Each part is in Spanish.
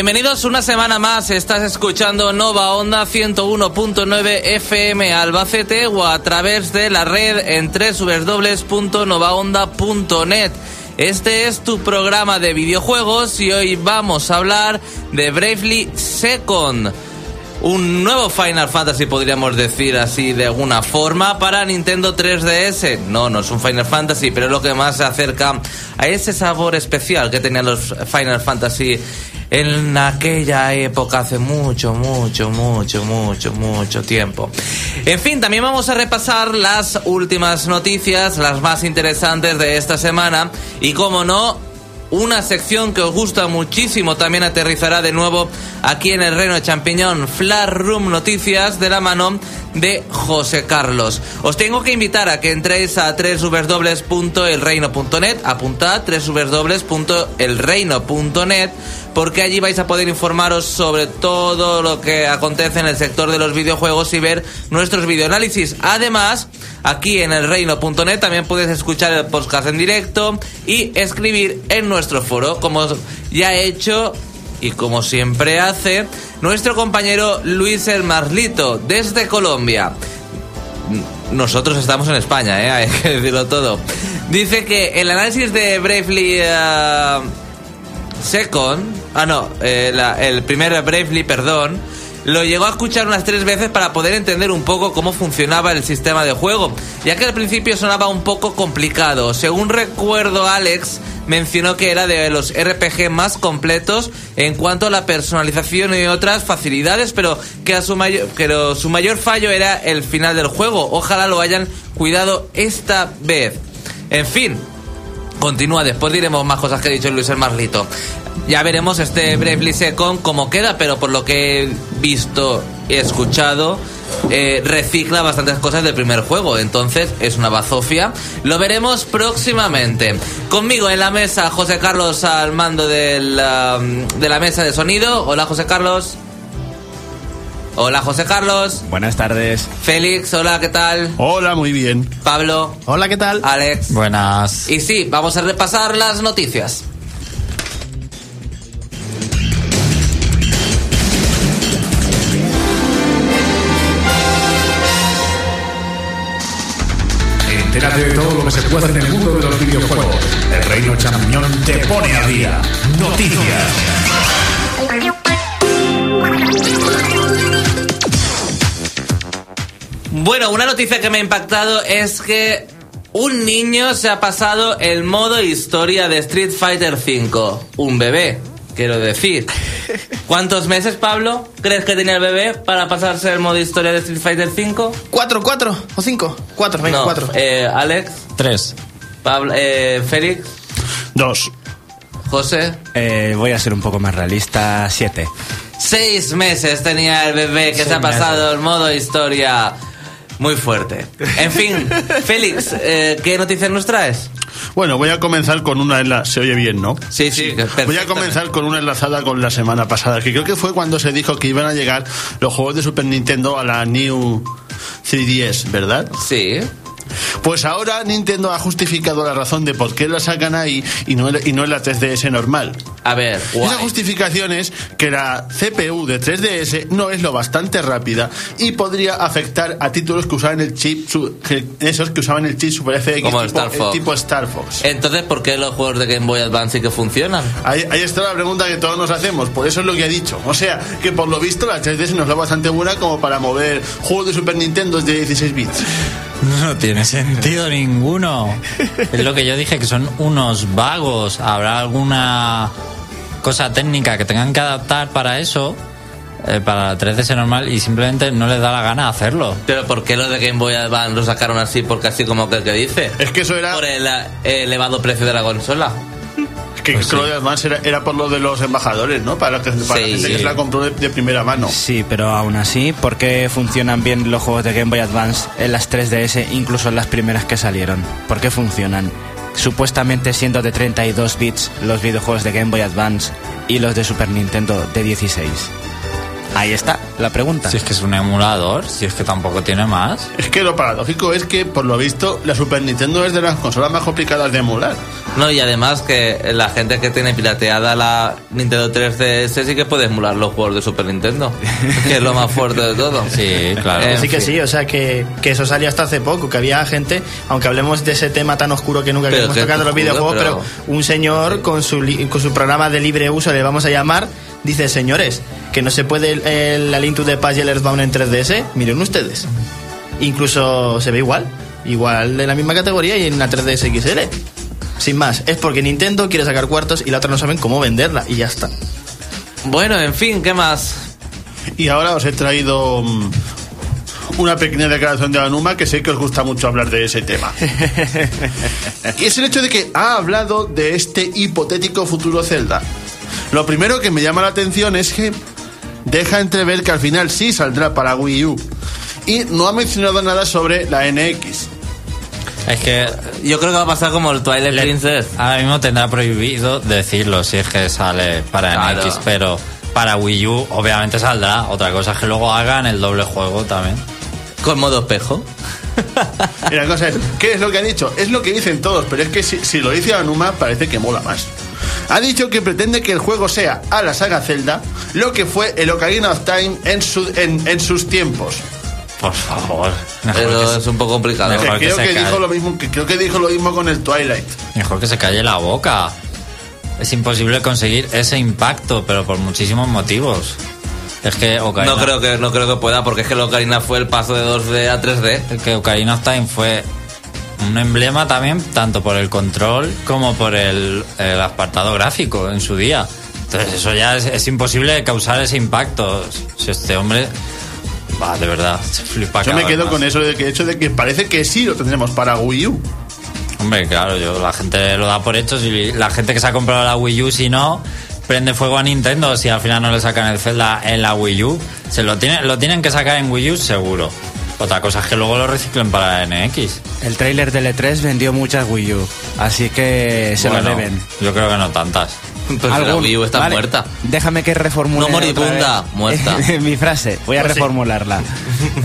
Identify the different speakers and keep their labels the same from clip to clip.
Speaker 1: Bienvenidos una semana más. Estás escuchando Nova Onda 101.9 FM Albacete o a través de la red en www.novaonda.net. Este es tu programa de videojuegos y hoy vamos a hablar de Bravely Second. Un nuevo Final Fantasy podríamos decir así de alguna forma para Nintendo 3DS. No, no es un Final Fantasy, pero es lo que más se acerca a ese sabor especial que tenían los Final Fantasy en aquella época hace mucho, mucho, mucho, mucho, mucho tiempo. En fin, también vamos a repasar las últimas noticias, las más interesantes de esta semana y como no, una sección que os gusta muchísimo también aterrizará de nuevo aquí en el Reino de Champiñón, Flash Room Noticias de la mano de José Carlos. Os tengo que invitar a que entréis a www.elreino.net, apuntad www.elreino.net porque allí vais a poder informaros sobre todo lo que acontece en el sector de los videojuegos y ver nuestros videoanálisis. Además, aquí en elreino.net también puedes escuchar el podcast en directo y escribir en nuestro foro, como ya he hecho y como siempre hace nuestro compañero Luis El Marlito desde Colombia. Nosotros estamos en España, ¿eh? hay que decirlo todo. Dice que el análisis de Bravely uh, Second, ah no, eh, la, el primer Bravely, perdón, lo llegó a escuchar unas tres veces para poder entender un poco cómo funcionaba el sistema de juego, ya que al principio sonaba un poco complicado. Según recuerdo, Alex mencionó que era de los RPG más completos en cuanto a la personalización y otras facilidades, pero que, a su, mayor, pero su mayor fallo era el final del juego. Ojalá lo hayan cuidado esta vez. En fin, continúa, después diremos más cosas que ha dicho Luis el Marlito. Ya veremos este Bravely Second cómo queda, pero por lo que he visto y escuchado, eh, recicla bastantes cosas del primer juego. Entonces es una bazofia. Lo veremos próximamente. Conmigo en la mesa, José Carlos al mando del, de la mesa de sonido. Hola, José Carlos. Hola, José Carlos.
Speaker 2: Buenas tardes.
Speaker 1: Félix, hola, ¿qué tal?
Speaker 3: Hola, muy bien.
Speaker 1: Pablo.
Speaker 3: Hola, ¿qué tal?
Speaker 1: Alex.
Speaker 2: Buenas.
Speaker 1: Y sí, vamos a repasar las noticias.
Speaker 4: Entérate de todo lo que se puede hacer en el mundo de los videojuegos. El Reino Champiñón te pone a día. Noticias.
Speaker 1: Bueno, una noticia que me ha impactado es que un niño se ha pasado el modo historia de Street Fighter V. Un bebé, quiero decir. ¿Cuántos meses, Pablo, crees que tenía el bebé para pasarse el modo historia de Street Fighter V?
Speaker 5: ¿Cuatro, cuatro o cinco? Cuatro, venga,
Speaker 1: No,
Speaker 5: cuatro.
Speaker 1: eh, Alex,
Speaker 2: Tres.
Speaker 1: Pablo, eh, Félix,
Speaker 3: Dos.
Speaker 1: José.
Speaker 2: Eh, voy a ser un poco más realista. Siete.
Speaker 1: Seis meses tenía el bebé que se ha pasado el modo historia. Muy fuerte. En fin, Félix, eh, ¿qué noticias nos traes?
Speaker 3: Bueno, voy a comenzar con una enla... Se oye bien, ¿no?
Speaker 1: Sí, sí,
Speaker 3: Voy a comenzar con una enlazada con la semana pasada, que creo que fue cuando se dijo que iban a llegar los juegos de Super Nintendo a la New 3DS, ¿verdad?
Speaker 1: Sí.
Speaker 3: Pues ahora Nintendo ha justificado la razón de por qué la sacan ahí y no, y no en la 3DS normal.
Speaker 1: A ver, guay.
Speaker 3: justificación es que la CPU de 3DS no es lo bastante rápida y podría afectar a títulos que usaban el chip, que- esos que usaban el chip Super FX
Speaker 1: Como el
Speaker 3: tipo,
Speaker 1: Star Fox.
Speaker 3: tipo Star Fox.
Speaker 1: Entonces, ¿por qué los juegos de Game Boy Advance sí que funcionan?
Speaker 3: Ahí, ahí está la pregunta que todos nos hacemos, por eso es lo que he dicho. O sea, que por lo visto la 3DS no es lo bastante buena como para mover juegos de Super Nintendo de 16 bits.
Speaker 6: No tiene sentido ninguno. Es lo que yo dije, que son unos vagos. Habrá alguna cosa técnica que tengan que adaptar para eso, eh, para la 3DS normal, y simplemente no les da la gana hacerlo.
Speaker 1: Pero ¿por qué los de Game Boy Advance lo sacaron así? Porque así como que el que dice.
Speaker 3: Es que eso era...
Speaker 1: Por el eh, elevado precio de la consola.
Speaker 3: Que
Speaker 6: Pues
Speaker 3: creo
Speaker 6: sí.
Speaker 3: que además era, era por lo de los embajadores, ¿no? Para, que, para
Speaker 1: Sí.
Speaker 3: la gente que se la compró de, de primera mano.
Speaker 2: Sí, pero aún así, ¿por qué funcionan bien los juegos de Game Boy Advance en las 3DS, incluso en las primeras que salieron? ¿Por qué funcionan? Supuestamente siendo de 32 bits los videojuegos de Game Boy Advance y los de Super Nintendo de 16. Ahí está la pregunta.
Speaker 6: Si es que es un emulador, si es que tampoco tiene más.
Speaker 3: Es que lo paradójico es que, por lo visto, la Super Nintendo es de las consolas más complicadas de emular.
Speaker 1: No, y además que la gente que tiene pirateada la Nintendo 3DS sí que puede emular los juegos de Super Nintendo, que es lo más fuerte de todo.
Speaker 6: Sí, claro.
Speaker 1: Eh,
Speaker 5: Sí que sí, o sea que, que eso salió hasta hace poco, que había gente, aunque hablemos de ese tema tan oscuro que nunca
Speaker 1: Pero
Speaker 5: queremos
Speaker 1: que
Speaker 5: tocar de los videojuegos,
Speaker 1: pero-
Speaker 5: pero, un señor con su, li- con su programa de libre uso, le vamos a llamar, dice, señores, que no se puede el, el, la Link to the Past y el Earthbound en 3DS, miren ustedes. Incluso se ve igual, igual de la misma categoría y en la 3DS XL. Sin más, es porque Nintendo quiere sacar cuartos y la otra no saben cómo venderla y ya está.
Speaker 1: Bueno, en fin, ¿qué más?
Speaker 3: Y ahora os he traído mm, una pequeña declaración de Anuma que sé que os gusta mucho hablar de ese tema. y es el hecho de que ha hablado de este hipotético futuro Zelda. Lo primero que me llama la atención es que deja entrever que al final sí saldrá para Wii U. Y no ha mencionado nada sobre la NX.
Speaker 6: Es que
Speaker 1: Yo creo que va a pasar como el Twilight
Speaker 6: le-
Speaker 1: Princess.
Speaker 6: ahora mismo tendrá prohibido decirlo si es que sale para
Speaker 1: Claro.
Speaker 6: NX, pero para Wii U obviamente saldrá. Otra cosa es que luego hagan el doble juego también.
Speaker 1: Con modo espejo.
Speaker 3: Y la cosa es, ¿qué es lo que ha dicho? Es lo que dicen todos, pero es que si, si lo dice Anuma parece que mola más. Ha dicho que pretende que el juego sea a la saga Zelda lo que fue el Ocarina of Time en, su- en, en sus tiempos.
Speaker 6: Por favor. Mejor, que,
Speaker 1: Pero
Speaker 6: se-
Speaker 1: es un poco complicado.
Speaker 6: Mejor
Speaker 3: Que
Speaker 6: que
Speaker 3: creo que, dijo lo mismo, que creo que dijo lo mismo con el Twilight.
Speaker 6: mejor que se calle la boca. Es imposible conseguir ese impacto, pero por muchísimos motivos. Es que Ocarina,
Speaker 1: No creo que no creo que pueda porque es que el Ocarina fue el paso de 2D a 3D.
Speaker 6: que Ocarina of Time fue un emblema también, tanto por el control como por el, el apartado gráfico en su día. Entonces eso ya es, es imposible causar ese impacto. Si este hombre... Va, de verdad, se flipa
Speaker 3: Yo me quedo con eso de que hecho de que parece que sí lo tendremos para Wii U.
Speaker 6: Hombre, claro, yo, la gente lo da por hecho. Si la gente que se ha comprado la Wii U, si no, prende fuego a Nintendo. Si al final no le sacan el Zelda en la Wii U, se lo, tiene, lo tienen que sacar en Wii U seguro. Otra cosa es que luego lo reciclen para NX.
Speaker 2: El tráiler del E3 vendió muchas Wii U, así que se
Speaker 6: Bueno,
Speaker 2: lo deben.
Speaker 6: Yo creo que no tantas.
Speaker 1: Pues la
Speaker 2: Algún-
Speaker 1: Wii U está
Speaker 2: vale,
Speaker 1: muerta.
Speaker 2: Déjame que reformule.
Speaker 1: No moribunda, muerta.
Speaker 2: Mi frase, voy a
Speaker 3: Pues sí.
Speaker 2: reformularla.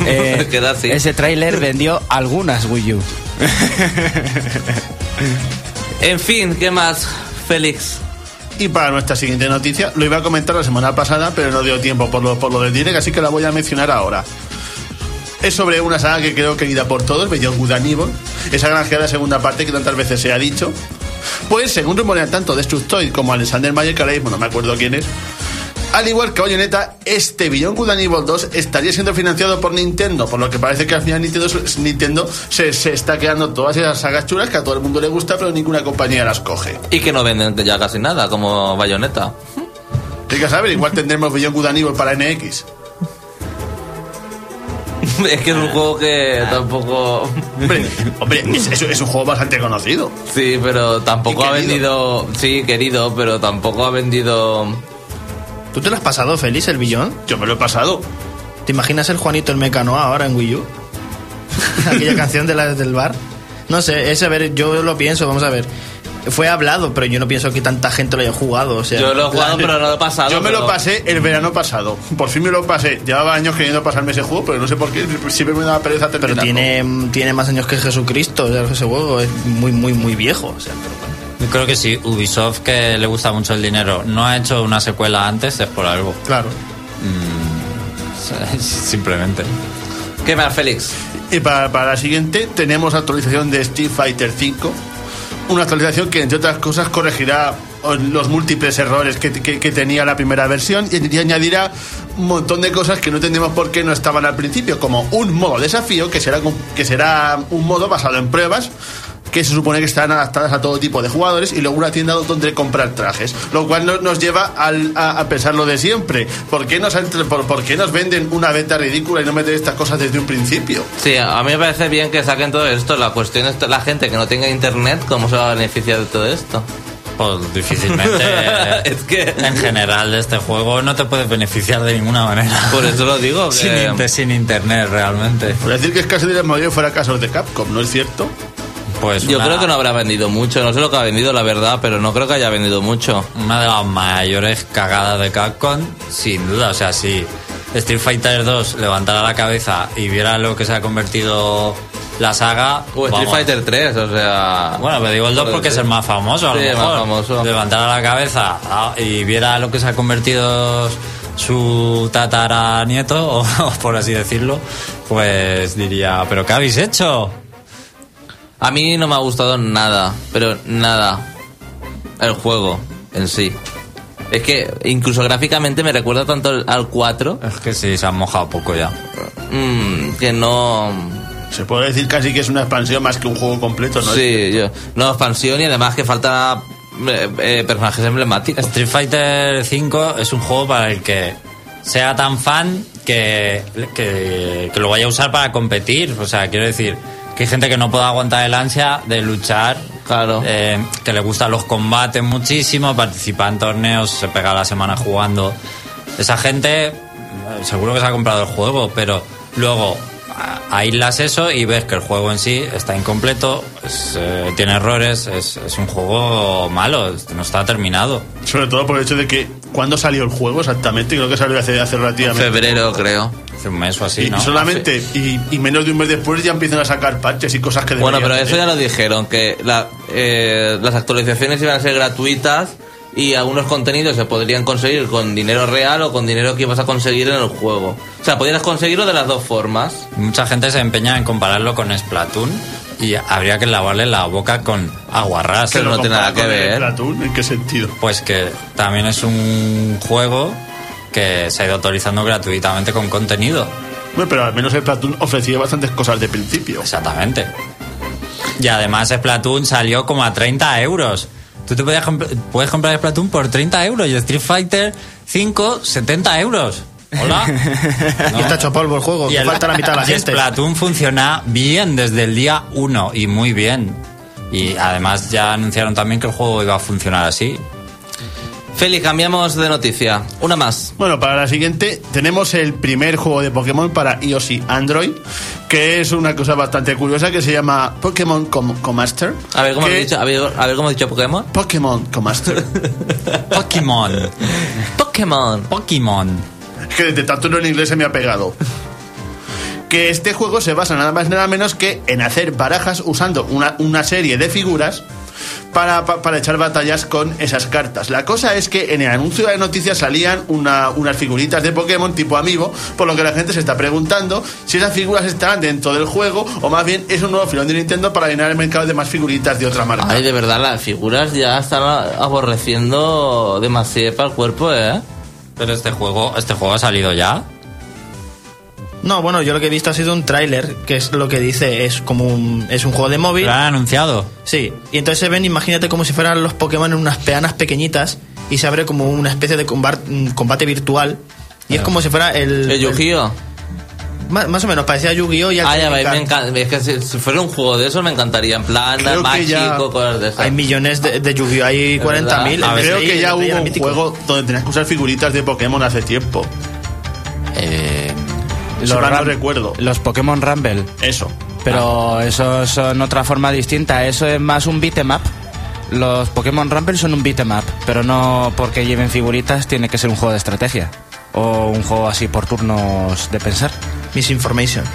Speaker 2: Eh,
Speaker 1: Queda así.
Speaker 2: Ese tráiler vendió algunas Wii U.
Speaker 1: En fin, ¿qué más, Félix?
Speaker 3: Y para nuestra siguiente noticia, lo iba a comentar la semana pasada, pero no dio tiempo por lo, por lo del direct, así que la voy a mencionar ahora. Es sobre una saga que creo querida por todos, Beyond Good and Evil, esa granjeada segunda parte que tantas veces se ha dicho. Pues, según rumorean tanto Destructoid como Alexander Mayer, que ahora mismo no me acuerdo quién es, al igual que Bayonetta, este Beyond Good and Evil 2 estaría siendo financiado por Nintendo, por lo que parece que al final Nintendo, Nintendo se, se está quedando todas esas sagas chulas que a todo el mundo le gusta, pero ninguna compañía las coge.
Speaker 1: Y que no venden ya casi nada, como Bayonetta.
Speaker 3: Hay que saber, igual tendremos Beyond Good and Evil para NX.
Speaker 1: es que es un juego que tampoco...
Speaker 3: Hombre, hombre es, es- es un juego bastante conocido.
Speaker 1: Sí, pero tampoco ha
Speaker 3: querido.
Speaker 1: vendido... Sí, querido, pero tampoco ha vendido...
Speaker 5: ¿Tú te lo has pasado, Félix, el billón?
Speaker 3: Yo me lo he pasado.
Speaker 5: ¿Te imaginas el Juanito el Mecano ahora en Wii U? Aquella canción de la, del bar. No sé, es a ver, yo lo pienso, vamos a ver. Fue hablado, pero yo no pienso que tanta gente lo haya jugado. O sea,
Speaker 1: Yo lo he jugado, pero no lo he pasado.
Speaker 3: Yo me
Speaker 1: pero-
Speaker 3: lo pasé el verano pasado. Por fin me lo pasé. Llevaba años queriendo pasarme ese juego, pero no sé por qué. Siempre me daba pereza
Speaker 5: Pero
Speaker 3: terminarlo.
Speaker 5: tiene, tiene más años que Jesucristo, o sea, ese juego es muy, muy, muy viejo. O sea, pero bueno.
Speaker 6: Yo creo que si Ubisoft, que le gusta mucho el dinero, no ha hecho una secuela antes, es por algo.
Speaker 3: Claro.
Speaker 6: Simplemente.
Speaker 1: ¿Qué más, Félix?
Speaker 3: Y para, para la siguiente tenemos actualización de Street Fighter V. Una actualización que, entre otras cosas, corregirá los múltiples errores que, que- tenía la primera versión y, añadirá un montón de cosas que no entendemos por qué no estaban al principio, como un modo desafío, que será, que será un modo basado en pruebas que se supone que estarán adaptadas a todo tipo de jugadores y luego una tienda donde comprar trajes, lo cual no- nos lleva al- a, a pensar lo de siempre. ¿Por qué, nos, por, por qué nos venden una beta ridícula y no meten estas cosas desde un principio?
Speaker 1: Sí, a mí me parece bien que saquen todo esto. La cuestión es la gente que no tenga internet, ¿cómo se va a beneficiar de todo esto?
Speaker 6: Pues difícilmente.
Speaker 1: Es que-
Speaker 6: En general, de este juego no te puedes beneficiar de ninguna manera.
Speaker 1: Por eso lo digo. Que...
Speaker 6: Sin, inter- sin internet, realmente.
Speaker 3: Por decir que es casi de la mayoría fuera casos de Capcom, ¿no es cierto?
Speaker 6: Pues
Speaker 1: Yo
Speaker 6: una-
Speaker 1: creo que no habrá vendido mucho. No sé lo que ha vendido, la verdad, pero no creo que haya vendido mucho.
Speaker 6: Una de las mayores cagadas de Capcom, sin duda. O sea, si Street Fighter 2 levantara la cabeza y viera lo que se ha convertido la saga.
Speaker 1: O Street
Speaker 6: vamos.
Speaker 1: Fighter 3, o sea.
Speaker 6: Bueno, pero digo el 2 porque es el más famoso, a lo
Speaker 1: Sí, el más
Speaker 6: mejor.
Speaker 1: famoso.
Speaker 6: Levantara la cabeza ah, y viera lo que se ha convertido su tataranieto, o por así decirlo, pues diría, ¿pero qué habéis hecho?
Speaker 1: A mí no me ha gustado nada, pero nada. El juego en sí. Es que incluso gráficamente me recuerda tanto al- al 4
Speaker 6: Es que sí, se han mojado poco ya.
Speaker 1: mm, que no.
Speaker 3: Se puede decir casi que es una expansión más que un juego completo, ¿no?
Speaker 1: Sí, yo. No, expansión y además que falta eh, eh, personajes emblemáticos.
Speaker 6: Street Fighter 5 es un juego para el que sea tan fan que, que, que lo vaya a usar para competir. O sea, quiero decir que hay gente que no puede aguantar el ansia de luchar.
Speaker 1: Claro.
Speaker 6: eh, que le gustan los combates muchísimo, participa en torneos, se pega la semana jugando. Esa gente eh, seguro que se ha comprado el juego, pero luego aíslas eso y ves que el juego en sí está incompleto, es, eh, tiene errores, es, es un juego malo, no está terminado.
Speaker 3: Sobre todo por el hecho de que cuando salió el juego exactamente, creo que salió hace, hace relativamente.
Speaker 1: Febrero, creo.
Speaker 6: Hace un mes o así,
Speaker 3: Y,
Speaker 6: ¿no?
Speaker 3: solamente, y, y menos de un mes después ya empiezan a sacar parches y cosas que
Speaker 1: Bueno, pero eso ya lo dijeron, que la- eh, las actualizaciones iban a ser gratuitas y algunos contenidos se podrían conseguir con dinero real o con dinero que ibas a conseguir en el juego. O sea, podrías conseguirlo de las dos formas.
Speaker 6: Mucha gente se empeña en compararlo con Splatoon y habría que lavarle la boca con aguarrás.
Speaker 1: Que
Speaker 3: Pero
Speaker 1: no tiene nada que ver.
Speaker 3: Splatoon, ¿En qué sentido?
Speaker 6: Pues que también es un juego que se ha ido autorizando gratuitamente con contenido.
Speaker 3: Bueno, pero al menos el Splatoon ofrecía bastantes cosas de principio.
Speaker 6: Exactamente. Y además Splatoon salió como a 30 euros. Tú te podías comp- puedes comprar Splatoon por 30 euros y Street Fighter 5, 70 euros. Hola.
Speaker 5: Y está hecho polvo el juego, que
Speaker 6: el-
Speaker 5: falta la mitad de la
Speaker 6: y. Splatoon funciona bien desde el día 1 y muy bien. Y además ya anunciaron también que el juego iba a funcionar así.
Speaker 1: Feli, cambiamos de noticia. Una más.
Speaker 3: Bueno, para la siguiente tenemos el primer juego de Pokémon para iOS y Android, que es una cosa bastante curiosa que se llama Pokémon Com Comaster.
Speaker 1: A ver cómo
Speaker 3: que-
Speaker 1: has dicho, a ver, a ver cómo has dicho Pokémon.
Speaker 3: Pokémon Comaster.
Speaker 6: Pokémon.
Speaker 1: Pokémon.
Speaker 6: Pokémon.
Speaker 3: Es que desde tanto en inglés se me ha pegado. Que este juego se basa nada más nada menos que en hacer barajas usando una, una serie de figuras para, pa- para echar batallas con esas cartas. La cosa es que en el anuncio de noticias salían una- unas figuritas de Pokémon tipo Amiibo, por lo que la gente se está preguntando si esas figuras estarán dentro del juego o más bien es un nuevo filón de Nintendo para llenar el mercado de más figuritas de otra marca.
Speaker 1: Ay, de verdad, las figuras ya están aborreciendo demasiado para el cuerpo, ¿eh?
Speaker 6: Pero este juego, este juego ha salido ya.
Speaker 5: No, bueno, yo lo que he visto ha sido un tráiler, que es lo que dice, es como un, es un juego de móvil.
Speaker 6: Lo han anunciado.
Speaker 5: Sí, y entonces se ven, imagínate como si fueran los Pokémon en unas peanas pequeñitas y se abre como una especie de mm, combate virtual. Y es como si fuera el...
Speaker 1: El Yu-Gi-Oh!
Speaker 5: Más, más o menos, parecía Yu-Gi-Oh! y
Speaker 1: Ah, ya, me encanta. Es que si, si fuera un juego de esos me encantaría. En plan, mágico, cosas de esas.
Speaker 5: Hay millones de, de Yu-Gi-Oh! Hay 40.000.
Speaker 1: verdad.
Speaker 5: el
Speaker 1: A ver,
Speaker 3: Creo que ya hubo un
Speaker 5: mítico.
Speaker 3: juego donde tenías que usar figuritas de Pokémon hace tiempo. Si mal no
Speaker 2: Ram-
Speaker 3: recuerdo.
Speaker 2: Los Pokémon Rumble.
Speaker 3: Eso.
Speaker 2: Pero eso son otra forma distinta. Eso es más un beat'em up. Los Pokémon Rumble son un beat'em up, pero no porque lleven figuritas tiene que ser un juego de estrategia. O un juego así por turnos de pensar.
Speaker 5: Misinformation.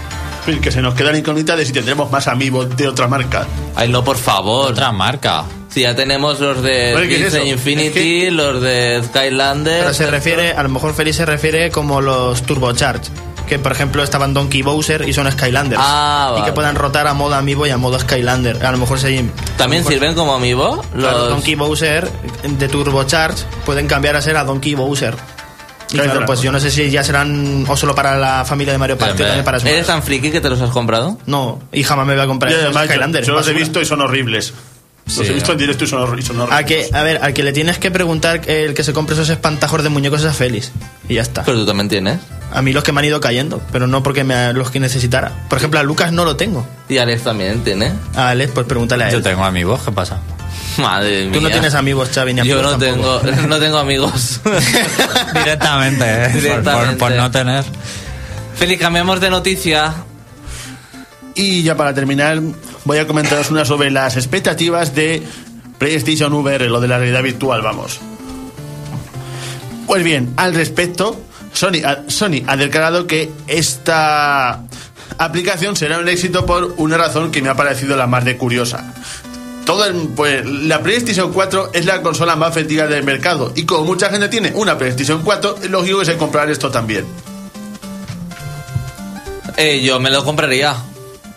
Speaker 3: Que se nos queda la incógnita de si tendremos más amigos de otra marca.
Speaker 1: Ay, no, por favor.
Speaker 6: otra marca.
Speaker 1: Si ya tenemos los de. Infinity,
Speaker 3: Es
Speaker 1: los de Skylander.
Speaker 5: Pero se refiere, a lo mejor Félix se refiere como los Turbocharge. Que por ejemplo estaban Donkey Bowser y son Skylanders.
Speaker 1: Ah,
Speaker 5: Y
Speaker 1: vale.
Speaker 5: que puedan rotar a modo Amiibo y a modo Skylander. A lo mejor se.
Speaker 1: También
Speaker 5: mejor-
Speaker 1: sirven como amiibo.
Speaker 5: Claro,
Speaker 1: Los...
Speaker 5: Donkey Bowser de Turbocharge pueden cambiar a ser a Donkey Bowser. Y
Speaker 3: Claro,
Speaker 5: claro, pues yo no sé si ya serán o solo para la familia de Mario Party también para Smash.
Speaker 1: ¿Eres tan friki que te los has comprado?
Speaker 5: No, y jamás me voy a comprar
Speaker 3: Y
Speaker 5: esos
Speaker 3: además, yo,
Speaker 5: Skylanders.
Speaker 3: yo los he visto y son horribles. Los
Speaker 6: Sí,
Speaker 3: he visto en directo y son, hor- y son horribles.
Speaker 5: A, que, a ver, al que le tienes que preguntar el que se compre esos espantajos de muñecos es a Félix. Y ya está.
Speaker 1: Pero tú también tienes.
Speaker 5: A mí los que me han ido cayendo, pero no porque me, los que necesitara. Por ejemplo, a Lucas no lo tengo.
Speaker 1: Y Alex también tiene.
Speaker 5: A Alex, pues pregúntale a
Speaker 6: Yo
Speaker 5: él.
Speaker 6: tengo amigos, ¿qué pasa?
Speaker 1: Madre mía.
Speaker 5: Tú no tienes amigos, Xavi, ni
Speaker 1: Yo no
Speaker 5: tampoco.
Speaker 1: tengo, no tengo amigos.
Speaker 6: Directamente, ¿eh? Por, por no tener.
Speaker 1: Félix, cambiamos de noticia.
Speaker 3: Y ya para terminar, voy a comentaros una sobre las expectativas de PlayStation VR, lo de la realidad virtual, vamos. Pues bien, al respecto, Sony Sony ha declarado que esta aplicación será un éxito por una razón que me ha parecido la más de curiosa. Todo pues, la PlayStation 4 es la consola más vendida del mercado y como mucha gente tiene una PlayStation 4, es lógico que se comprará esto también.
Speaker 1: Eh, yo me lo compraría.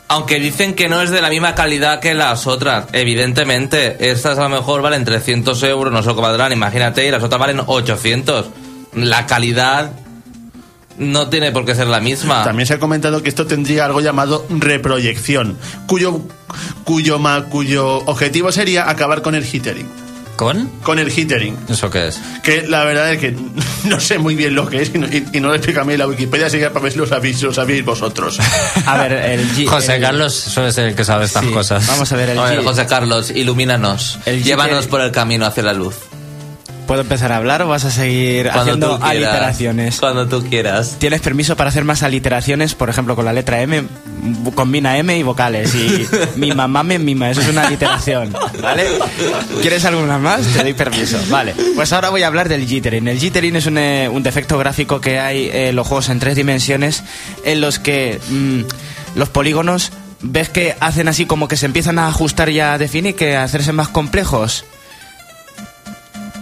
Speaker 1: Aunque dicen que no es de la misma calidad que las otras. Evidentemente, estas a lo mejor valen 300 euros, no sé lo valdrán, imagínate, y las otras valen 800. La calidad no tiene por qué ser la misma.
Speaker 3: También se ha comentado que esto tendría algo llamado reproyección, cuyo, cuyo, ma- cuyo objetivo sería acabar con el jittering.
Speaker 6: ¿Con?
Speaker 3: Con el jittering.
Speaker 6: ¿Eso qué es?
Speaker 3: Que la verdad es que no sé muy bien lo que es y no, y- y no lo explica a mí la Wikipedia, así que para ver si lo sabéis, si lo sabéis vosotros.
Speaker 2: A ver, el
Speaker 6: José
Speaker 2: el-
Speaker 6: Carlos suele ser el que sabe estas
Speaker 2: sí,
Speaker 6: cosas.
Speaker 2: Vamos a ver, el
Speaker 1: A ver, José Carlos, ilumínanos.
Speaker 2: El
Speaker 1: Llévanos por el camino hacia la luz.
Speaker 2: ¿Puedo empezar a hablar o vas a seguir
Speaker 1: Cuando
Speaker 2: haciendo
Speaker 1: quieras.
Speaker 2: aliteraciones?
Speaker 1: Cuando tú quieras.
Speaker 2: Tienes permiso para hacer más aliteraciones, por ejemplo, con la letra M, combina M y vocales. Y mi mamá me mima, eso es una aliteración, ¿vale? ¿Quieres alguna más? Te doy permiso. Vale, pues ahora voy a hablar del jittering. El jittering es un, eh, un defecto gráfico que hay en los juegos en tres dimensiones en los que mm, los polígonos ves que hacen así como que se empiezan a ajustar y a definir, que a hacerse más complejos.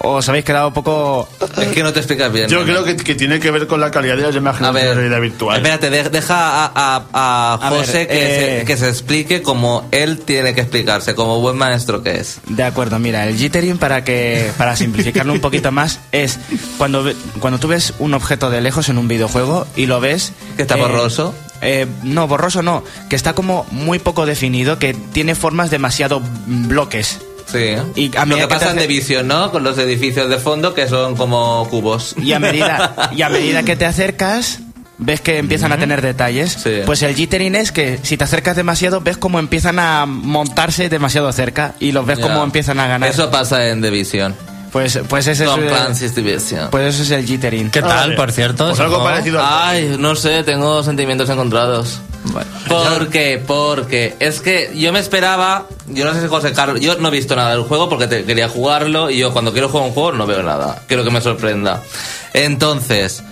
Speaker 2: ¿Os habéis quedado un poco
Speaker 1: Es que no te explicas bien.
Speaker 3: Yo
Speaker 1: ¿no?
Speaker 3: creo que, que tiene que ver con la calidad de las imágenes de
Speaker 1: ver,
Speaker 3: realidad virtual.
Speaker 1: espérate, de- deja a, a- a
Speaker 2: A
Speaker 1: José
Speaker 2: ver,
Speaker 1: que,
Speaker 2: eh,
Speaker 1: se, que se explique como él tiene que explicarse, como buen maestro que es.
Speaker 2: De acuerdo, mira, el jittering para que para simplificarlo un poquito más es cuando ve- cuando tú ves un objeto de lejos en un videojuego y lo ves
Speaker 1: ¿Que está borroso?
Speaker 2: eh, no, borroso no, que está como muy poco definido, que tiene formas demasiado bloques.
Speaker 1: Sí.
Speaker 2: Y a
Speaker 1: Lo que
Speaker 2: que
Speaker 1: pasa
Speaker 2: te
Speaker 1: en
Speaker 2: hace-
Speaker 1: The Vision, ¿no? Con los edificios de fondo que son como cubos.
Speaker 2: Y a medida y a medida que te acercas ves que empiezan a tener detalles.
Speaker 1: Sí.
Speaker 2: Pues el jittering es que si te acercas demasiado ves cómo empiezan a montarse demasiado cerca y los ves cómo empiezan a ganar.
Speaker 1: Eso pasa en The Vision.
Speaker 2: Pues pues ese
Speaker 1: Tom
Speaker 2: es el-
Speaker 1: Clancy's The Vision.
Speaker 2: pues eso es el jittering.
Speaker 6: ¿Qué tal,
Speaker 3: Vale.
Speaker 6: por cierto?
Speaker 3: Pues algo parecido a...
Speaker 1: Ay, no sé, tengo sentimientos encontrados. ¿Por qué? Porque es que yo me esperaba, yo no sé si José Carlos, yo no he visto nada del juego porque te- quería jugarlo y yo cuando quiero jugar un juego no veo nada. Quiero que me sorprenda. Entonces,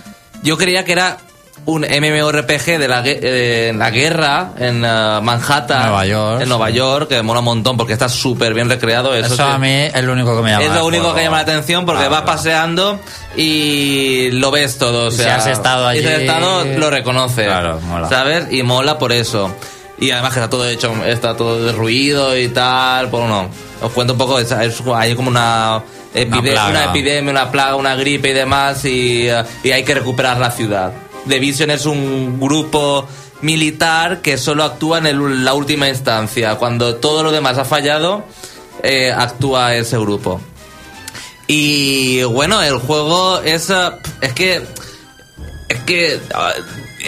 Speaker 1: yo creía que era un MMORPG de la, eh, la guerra en eh, Manhattan,
Speaker 6: Nueva York,
Speaker 1: en Nueva
Speaker 6: sí.
Speaker 1: York, que mola un montón porque está súper bien recreado. Eso,
Speaker 6: Eso a mí es lo único que me llama.
Speaker 1: Es lo único
Speaker 6: juego.
Speaker 1: que llama la atención porque
Speaker 6: Claro.
Speaker 1: vas paseando y lo ves todo. O
Speaker 6: Y si
Speaker 1: sea,
Speaker 6: has estado
Speaker 1: y si has
Speaker 6: allí-
Speaker 1: estado, lo reconoces.
Speaker 6: Claro, mola.
Speaker 1: ¿Sabes? Y mola por eso. Y además que está todo hecho, está todo derruido y tal. Pues no. Os cuento un poco, es, es- hay como una, epide-
Speaker 6: plaga.
Speaker 1: una epidemia, una plaga, una gripe y demás, y, eh, y hay que recuperar la ciudad. The Vision es un grupo militar que solo actúa en la última instancia. Cuando todo lo demás ha fallado, eh, actúa ese grupo. Y bueno, el juego es. eh, es que. Es que. ah,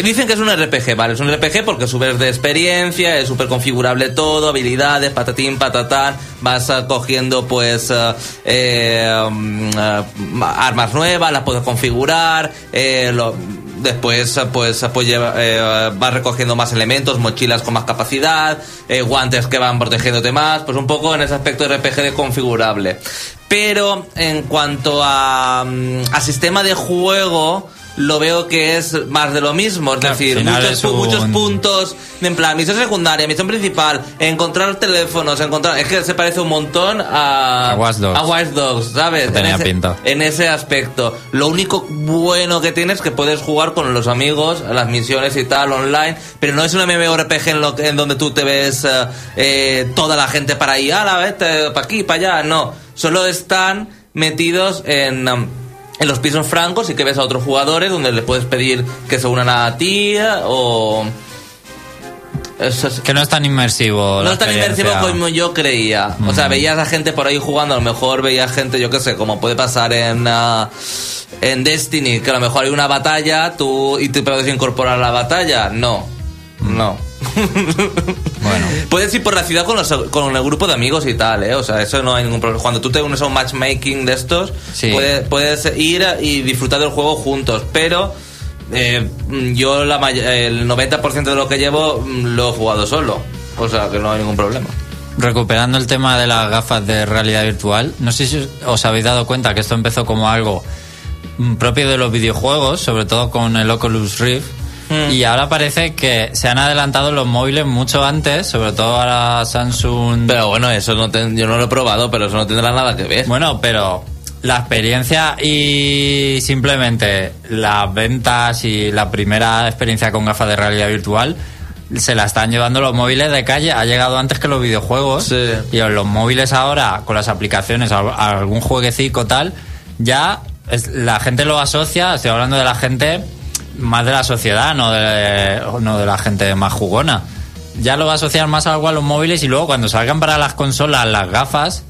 Speaker 1: dicen que es un RPG, ¿vale? Es un RPG porque subes de experiencia, es súper configurable todo, habilidades, patatín, patatán. Vas ah, cogiendo, pues. ah, eh, mm, armas nuevas, las puedes configurar. eh, Después, ah, pues, ah, pues lleva- eh, vas recogiendo más elementos, mochilas con más capacidad, eh, guantes que van protegiéndote más, pues un poco en ese aspecto RPG de configurable. Pero en cuanto a, mm, a sistema de juego, lo veo que es más de lo mismo. Es
Speaker 6: Claro,
Speaker 1: decir, muchos,
Speaker 6: es un-
Speaker 1: muchos puntos, en plan, misión secundaria, misión principal, encontrar teléfonos, encontrar... Es que se parece un montón a...
Speaker 6: A Watch Dogs.
Speaker 1: a Watch Dogs, ¿sabes?
Speaker 6: Tenía
Speaker 1: en ese,
Speaker 6: pinta.
Speaker 1: En ese aspecto. Lo único bueno que tienes es que puedes jugar con los amigos, las misiones y tal, online, pero no es un MMORPG en, lo en donde tú te ves eh, eh, toda la gente para ahí, a la vez, para aquí, para allá, no. Solo están metidos en... um, en los pisos francos y que ves a otros jugadores donde les puedes pedir que se unan a ti o... Eso es-
Speaker 6: Que no es tan inmersivo.
Speaker 1: no es tan inmersivo como yo creía. O sea, veías a gente por ahí jugando, a lo mejor veías gente, yo qué sé, como puede pasar en, ah, en Destiny, que a lo mejor hay una batalla tú y te puedes incorporar a la batalla. No, no.
Speaker 6: Bueno.
Speaker 1: Puedes ir por la ciudad con, los- con el grupo de amigos y tal, ¿eh? O sea, eso no hay ningún problema. Cuando tú te unes a un matchmaking de estos,
Speaker 6: Sí.
Speaker 1: puedes, puedes ir y disfrutar del juego juntos. Pero eh, yo la el 90% de lo que llevo mm, lo he jugado solo. O sea, que no hay ningún problema.
Speaker 6: Recuperando el tema de las gafas de realidad virtual, no sé si os habéis dado cuenta que esto empezó como algo mm, propio de los videojuegos, sobre todo con el Oculus Rift.
Speaker 1: Mm.
Speaker 6: Y ahora parece que se han adelantado los móviles mucho antes, sobre todo ahora Samsung.
Speaker 1: Pero bueno, eso no ten- yo no lo he probado, pero eso no tendrá nada que ver.
Speaker 6: Bueno, pero la experiencia y simplemente las ventas y la primera experiencia con gafas de realidad virtual se la están llevando los móviles de calle. Ha llegado antes que los videojuegos.
Speaker 1: Sí.
Speaker 6: Y los móviles ahora, con las aplicaciones, al- algún jueguecito tal, ya es- la gente lo asocia, estoy hablando de la gente más de la sociedad, no de, no de la gente más jugona. Ya lo va a asociar más algo a los móviles y luego cuando salgan para las consolas las gafas,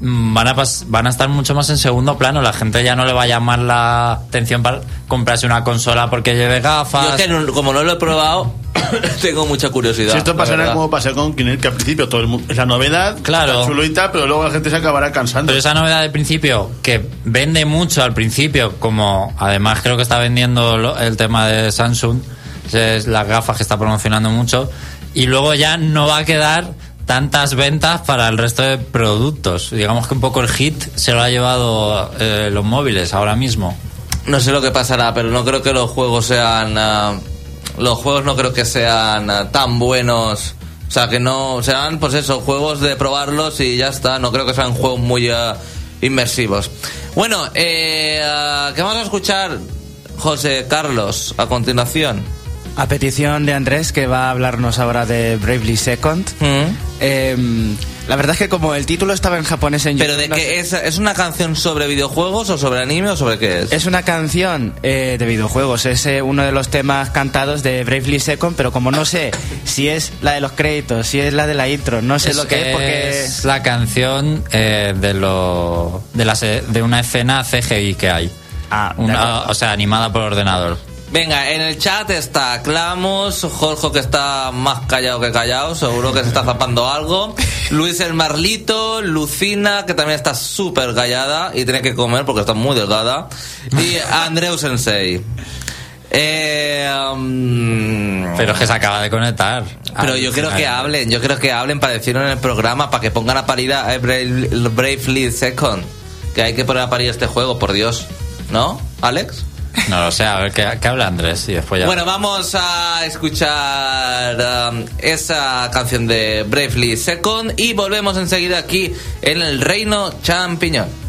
Speaker 6: van a, pas- van a estar mucho más en segundo plano. La gente ya no le va a llamar la atención para comprarse una consola porque lleve gafas.
Speaker 1: Yo es que no- como no lo he probado, tengo mucha curiosidad.
Speaker 3: Si esto pasará como pasó con Kinect, que al principio todo el es la novedad,
Speaker 6: Claro.
Speaker 3: tal, pero luego la gente se acabará cansando.
Speaker 6: Pero esa novedad del principio, que vende mucho al principio, como además creo que está vendiendo lo- el tema de Samsung, es las gafas que está promocionando mucho, y luego ya no va a quedar tantas ventas para el resto de productos. Digamos que un poco el hit se lo ha llevado eh, los móviles ahora mismo.
Speaker 1: No sé lo que pasará, pero no creo que los juegos sean. ah, los juegos no creo que sean ah, tan buenos. O sea, que no. Sean, pues eso, juegos de probarlos y ya está. No creo que sean juegos muy ah, inmersivos. Bueno, eh, ¿qué vamos a escuchar, José Carlos, a continuación?
Speaker 2: A petición de Andrés, que va a hablarnos ahora de Bravely Second.
Speaker 1: Mm.
Speaker 2: Em, la verdad es que como el título estaba en japonés en
Speaker 1: ¿Pero
Speaker 2: YouTube,
Speaker 1: de
Speaker 2: no
Speaker 1: qué
Speaker 2: sé-
Speaker 1: es? ¿Es una canción sobre videojuegos o sobre anime o sobre qué es?
Speaker 2: Es una canción eh, de videojuegos, es eh, uno de los temas cantados de Bravely Second, pero como no sé si es la de los créditos, si es la de la intro, no sé lo que es porque...
Speaker 6: es la canción eh, de, lo, de, la de una escena CGI que hay.
Speaker 2: Ah,
Speaker 6: Una- o sea, animada por ordenador.
Speaker 1: Venga, en el chat está Clamus, Jorge que está más callado que callado, seguro que se está zapando algo. Luis el Marlito, Lucina, que también está súper callada y tiene que comer porque está muy delgada. Y Andreu Sensei. Eh, um,
Speaker 6: Pero es que se acaba de conectar.
Speaker 1: pero yo quiero que hablen, yo quiero que hablen para decirlo en el programa, para que pongan a parir a Brave, Bravely Second. Que hay que poner a parir este juego, por Dios. ¿No, Alex?
Speaker 6: No lo sé, a ver qué, habla Andrés y después ya.
Speaker 1: Bueno, vamos a escuchar um, esa canción de Bravely Second y volvemos enseguida aquí en el Reino Champiñón.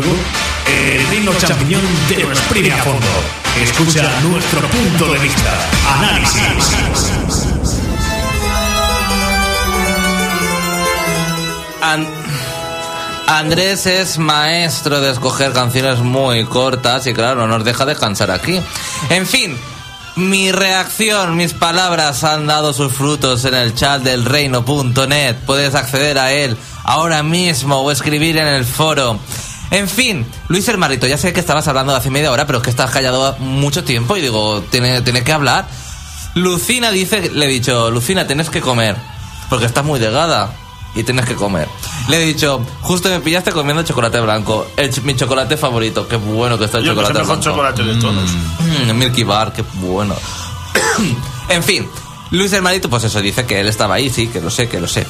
Speaker 4: El Reino Champiñón te lo exprime a fondo. Escucha nuestro punto de vista. Análisis.
Speaker 1: An- Andrés es maestro de escoger canciones muy cortas y claro, no nos deja descansar aquí. En fin, Mi reacción, mis palabras han dado sus frutos en el chat del reino.net. Puedes acceder a él ahora mismo o escribir en el foro. En fin, Luis Hermarito, ya sé que estabas hablando hace media hora, pero es que estás callado mucho tiempo y digo, tiene, tiene que hablar. Lucina dice, le he dicho, Lucina, tienes que comer, porque estás muy delgada y tienes que comer. Le he dicho, justo me pillaste comiendo chocolate blanco, el mi chocolate favorito, qué bueno que está el
Speaker 3: Yo que es el
Speaker 1: chocolate
Speaker 3: mejor
Speaker 1: blanco.
Speaker 3: chocolate de todos.
Speaker 1: Mm, Milky Bar, qué bueno. en fin, Luis Hermanito, pues eso, dice que él estaba ahí, sí, que lo sé, que lo sé.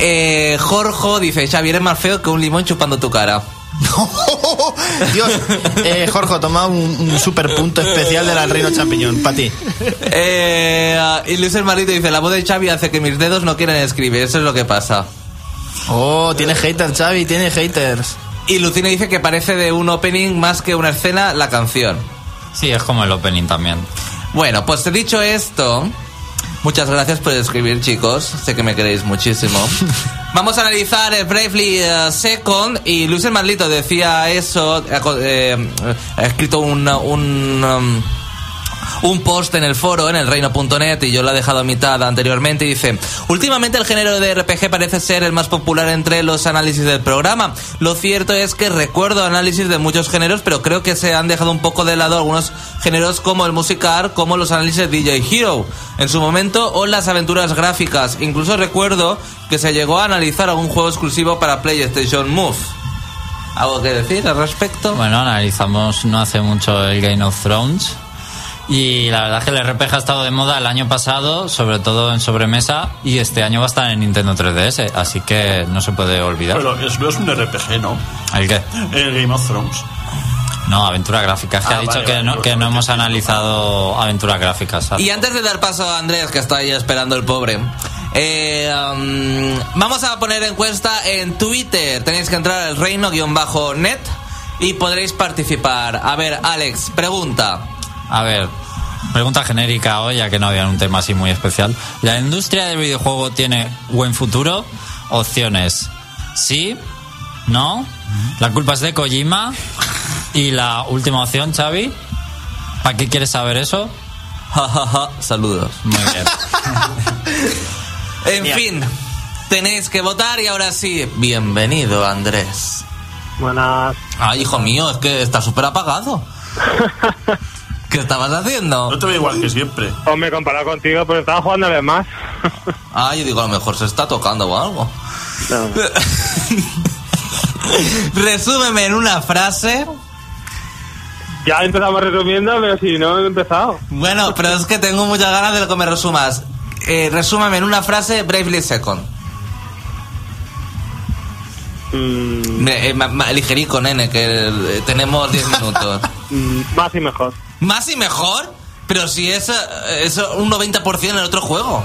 Speaker 1: Eh, Jorge dice, Xavier es más feo que un limón chupando tu cara.
Speaker 5: Dios, eh, Jorge, toma un, un super punto especial de la Reino Champiñón, para ti.
Speaker 1: Eh, y Luis Hermanito dice, la voz de Xavi hace que mis dedos no quieran escribir, eso es lo que pasa.
Speaker 5: Oh, tiene haters, Xavi, tiene haters.
Speaker 1: Y Lucina dice que parece de un opening más que una escena la canción.
Speaker 6: Sí, es como el opening también.
Speaker 1: Bueno, pues dicho esto, muchas gracias por escribir, chicos. Sé que me queréis muchísimo. Vamos a analizar el Bravely eh, Second y Luis el Marlito decía eso, eh, eh, ha escrito un, un, um, un post en el foro, en el reino.net, y yo lo he dejado a mitad anteriormente, y dice, últimamente el género de RPG parece ser el más popular entre los análisis del programa. Lo cierto es que recuerdo análisis de muchos géneros, pero creo que se han dejado un poco de lado algunos géneros como el musical, como los análisis de DJ Hero en su momento, o las aventuras gráficas. Incluso recuerdo que se llegó a analizar algún juego exclusivo para PlayStation Move. ¿Algo que decir al respecto?
Speaker 6: Bueno, analizamos no hace mucho el Game of Thrones. Y la verdad es que el RPG ha estado de moda el año pasado, sobre todo en sobremesa, y este año va a estar en Nintendo 3DS, así que no se puede olvidar.
Speaker 3: Pero es un RPG, ¿no?
Speaker 6: ¿El qué?
Speaker 3: El Game of Thrones.
Speaker 6: No, aventuras gráficas. Que
Speaker 3: Ah,
Speaker 6: ha dicho
Speaker 3: vale,
Speaker 6: que,
Speaker 3: vale,
Speaker 6: no,
Speaker 3: pues
Speaker 6: que no
Speaker 3: porque
Speaker 6: hemos analizado aventuras gráficas.
Speaker 1: Y antes de dar paso a Andrés, que está ahí esperando el pobre, eh, um, vamos a poner encuesta en Twitter. Tenéis que entrar al reino-net y podréis participar. A ver, Alex, pregunta.
Speaker 6: A ver, pregunta genérica hoy, ya que no había un tema así muy especial. ¿La industria del videojuego tiene buen futuro? Opciones. Sí, no. La culpa es de Kojima. Y la última opción, Xavi. ¿Para qué quieres saber eso?
Speaker 1: Ja, ja, ja. Saludos.
Speaker 6: Muy bien.
Speaker 1: En fin, tenéis que votar y ahora sí, bienvenido, Andrés.
Speaker 7: Buenas.
Speaker 1: Ay, hijo mío, es que está súper apagado. ¿Qué estabas haciendo?
Speaker 3: No te veo igual que siempre.
Speaker 7: Hombre, comparado contigo, pues estaba jugando a más.
Speaker 1: Ah, yo digo, a lo mejor se está tocando o algo.
Speaker 7: No.
Speaker 1: Resúmeme en una frase.
Speaker 7: Ya empezamos resumiendo, pero si no he empezado.
Speaker 1: Bueno, pero es que tengo muchas ganas de que me resumas. Eh, resúmeme en una frase Bravely Second.
Speaker 7: Mm,
Speaker 1: Me- eh, ma- ma- ligerico, nene, que eh, tenemos 10 minutos.
Speaker 7: mm, más y mejor.
Speaker 1: ¿Más y mejor? Pero si es, eh, es un 90% en el otro juego.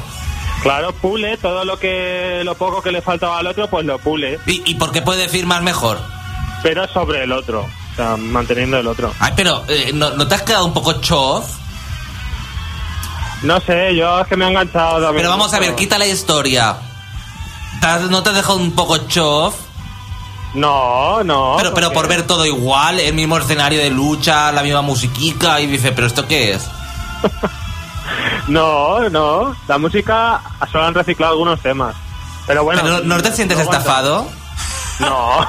Speaker 7: Claro, pule, todo lo que lo poco que le faltaba al otro, pues lo pule,
Speaker 1: ¿Y, y por qué puede decir más mejor?
Speaker 7: pero sobre el otro, o sea, manteniendo el otro.
Speaker 1: Ay, pero eh, ¿no, ¿no te has quedado un poco chof?
Speaker 7: No sé, yo es que me he enganchado también.
Speaker 1: Pero vamos a ver, quita la historia. ¿Te has- ¿No te has dejado un poco chof?
Speaker 7: No, no.
Speaker 1: Pero, pero por ver todo igual, el mismo escenario de lucha, la misma musiquica, y dice, ¿pero esto qué es?
Speaker 7: No, no. La música solo han reciclado algunos temas. Pero bueno.
Speaker 1: ¿Pero ¿No te sientes estafado?
Speaker 7: No,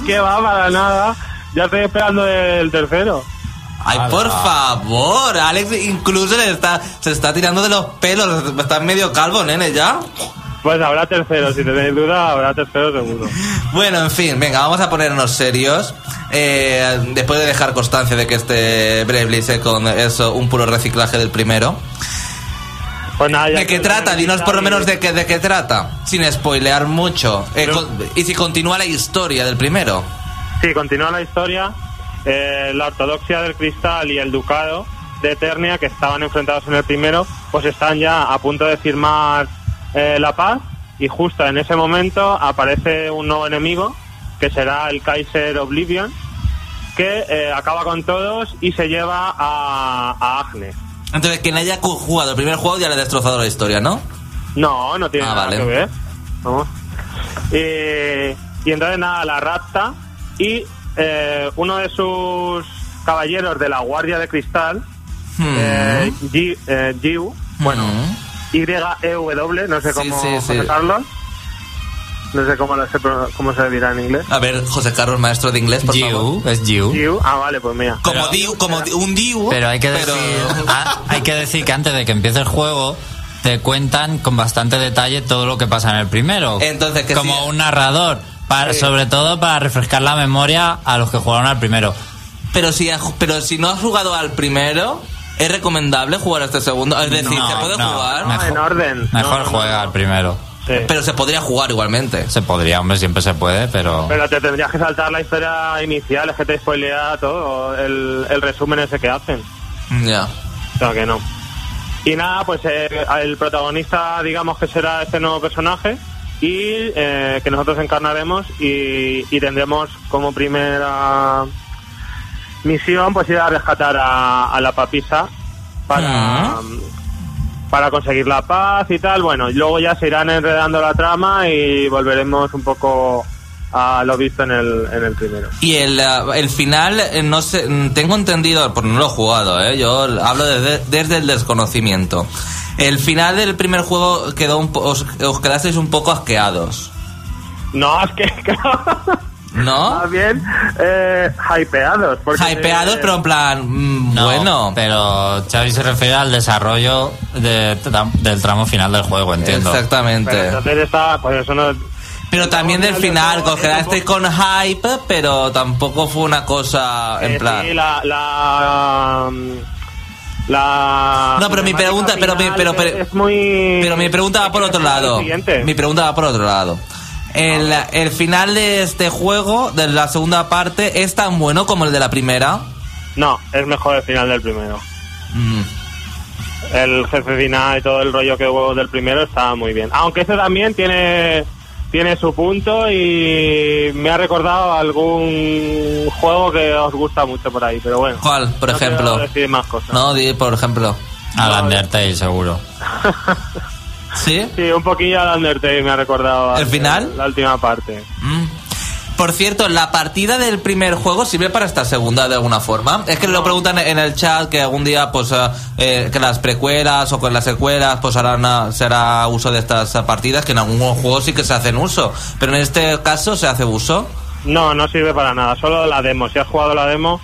Speaker 7: que va para nada. Ya estoy esperando el tercero.
Speaker 1: Ay, por favor, Alex incluso le está, se está tirando de los pelos, está medio calvo, nene, ya.
Speaker 7: Pues habrá tercero, si tenéis duda, habrá tercero seguro.
Speaker 1: Bueno, en fin, venga, vamos a ponernos serios. Eh, después de dejar constancia de que este Bravely Second es un puro reciclaje del primero.
Speaker 7: Pues nada,
Speaker 1: ¿De qué trata? Dinos por lo menos de qué, de qué trata, sin spoilear mucho. Eh,
Speaker 7: Pero-
Speaker 1: con- y si continúa la historia del primero.
Speaker 7: Sí, continúa la historia. Eh, la ortodoxia del cristal y el ducado de Eternia, que estaban enfrentados en el primero, pues están ya a punto de firmar eh, la paz. Y justo en ese momento aparece un nuevo enemigo, que será el Kaiser Oblivion, que eh, acaba con todos y se lleva a, a Agnes.
Speaker 1: Entonces, quien haya jugado el primer juego ya le ha destrozado la historia, ¿no?
Speaker 7: No, no tiene
Speaker 1: Ah,
Speaker 7: nada
Speaker 1: vale.
Speaker 7: que ver. Eh, y entonces nada, la rapta y eh, uno de sus caballeros de la Guardia de Cristal
Speaker 1: Hmm.
Speaker 7: G- Giu, bueno, Y-E-W, no sé cómo
Speaker 1: sí, sí.
Speaker 7: José Carlos. No sé cómo, lo sé, cómo se dirá en inglés.
Speaker 1: A ver, José Carlos, maestro de inglés, por favor.
Speaker 6: Giu, es Giu.
Speaker 7: Giu, ah, vale, pues mira.
Speaker 1: Como, diu, como di- un diu.
Speaker 6: Pero hay que
Speaker 1: pero-
Speaker 6: decir, ah, hay que decir que antes de que empiece el juego te cuentan con bastante detalle todo lo que pasa en el primero.
Speaker 1: Entonces, que
Speaker 6: como
Speaker 1: sí.
Speaker 6: un narrador, para, sobre todo para refrescar la memoria a los que jugaron al primero.
Speaker 1: Pero si, pero si no has jugado al primero, ¿es recomendable jugar a este segundo? Es decir,
Speaker 6: No,
Speaker 1: ¿se puede
Speaker 6: no,
Speaker 1: jugar?
Speaker 7: No, en orden.
Speaker 6: Mejor juega
Speaker 7: no.
Speaker 6: al primero.
Speaker 7: Sí.
Speaker 1: Pero se podría jugar igualmente.
Speaker 6: Se podría, hombre, siempre se puede, pero...
Speaker 7: Pero te tendrías que saltar la historia inicial, es que te spoilea todo, el, el resumen ese que hacen.
Speaker 1: Ya.
Speaker 7: O sea que no. Y nada, pues eh, el protagonista, digamos que será este nuevo personaje y eh, que nosotros encarnaremos y, y tendremos como primera misión pues ir a rescatar a, a la papisa para, para conseguir la paz y tal. Bueno, y luego ya se irán enredando la trama y volveremos un poco a lo visto en el, en el primero.
Speaker 1: Y el, eh, el final, eh, no sé, mm, tengo entendido, porque no lo he jugado, ¿eh? yo hablo desde, desde el desconocimiento. El final del primer juego quedó un po- os, os quedasteis un poco asqueados,
Speaker 7: No, es que...
Speaker 1: ¿no?
Speaker 7: Más bien eh, hypeados. Porque,
Speaker 1: Hypeados, pero en plan, mm,
Speaker 6: No,
Speaker 1: bueno.
Speaker 6: pero Xavi se refiere al desarrollo de tra- del tramo final del juego, entiendo.
Speaker 1: Exactamente.
Speaker 7: Pero entonces está, pues eso no.
Speaker 1: Pero también del final, que os
Speaker 7: es un
Speaker 1: quedasteis
Speaker 7: poco-
Speaker 1: con hype, pero tampoco fue una cosa en
Speaker 7: eh,
Speaker 1: plan...
Speaker 7: sí, la, la, um, la
Speaker 1: No, pero mi pregunta- pero pero- pero-
Speaker 7: es muy.
Speaker 1: Pero mi pregunta va por otro lado.
Speaker 7: Siguiente.
Speaker 1: Mi pregunta va por otro lado. El, el final de este juego, de la segunda parte, ¿es tan bueno como el de la primera?
Speaker 7: No, es mejor el final del primero.
Speaker 1: Mm.
Speaker 7: El jefe final y todo el rollo que hubo del primero está muy bien. Aunque ese también tiene tiene su punto y me ha recordado algún juego que os gusta mucho por ahí, pero bueno.
Speaker 1: ¿Cuál, por
Speaker 7: no
Speaker 1: ejemplo?
Speaker 7: decir más cosas.
Speaker 1: No, di, por ejemplo.
Speaker 6: Al Undertale, seguro.
Speaker 1: ¿Sí?
Speaker 7: Sí, un poquillo al Undertale me ha recordado.
Speaker 1: ¿El
Speaker 7: al-
Speaker 1: final?
Speaker 7: La última parte.
Speaker 1: Mm. Por cierto, ¿la partida del primer juego sirve para esta segunda de alguna forma? Es que lo preguntan en el chat que algún día, pues, eh, eh, que las precuelas o con las secuelas, pues harán se hará uso de estas partidas, que en algunos juegos sí que se hacen uso. Pero en este caso se hace uso.
Speaker 7: No, no sirve para nada, solo la demo. Si has jugado la demo,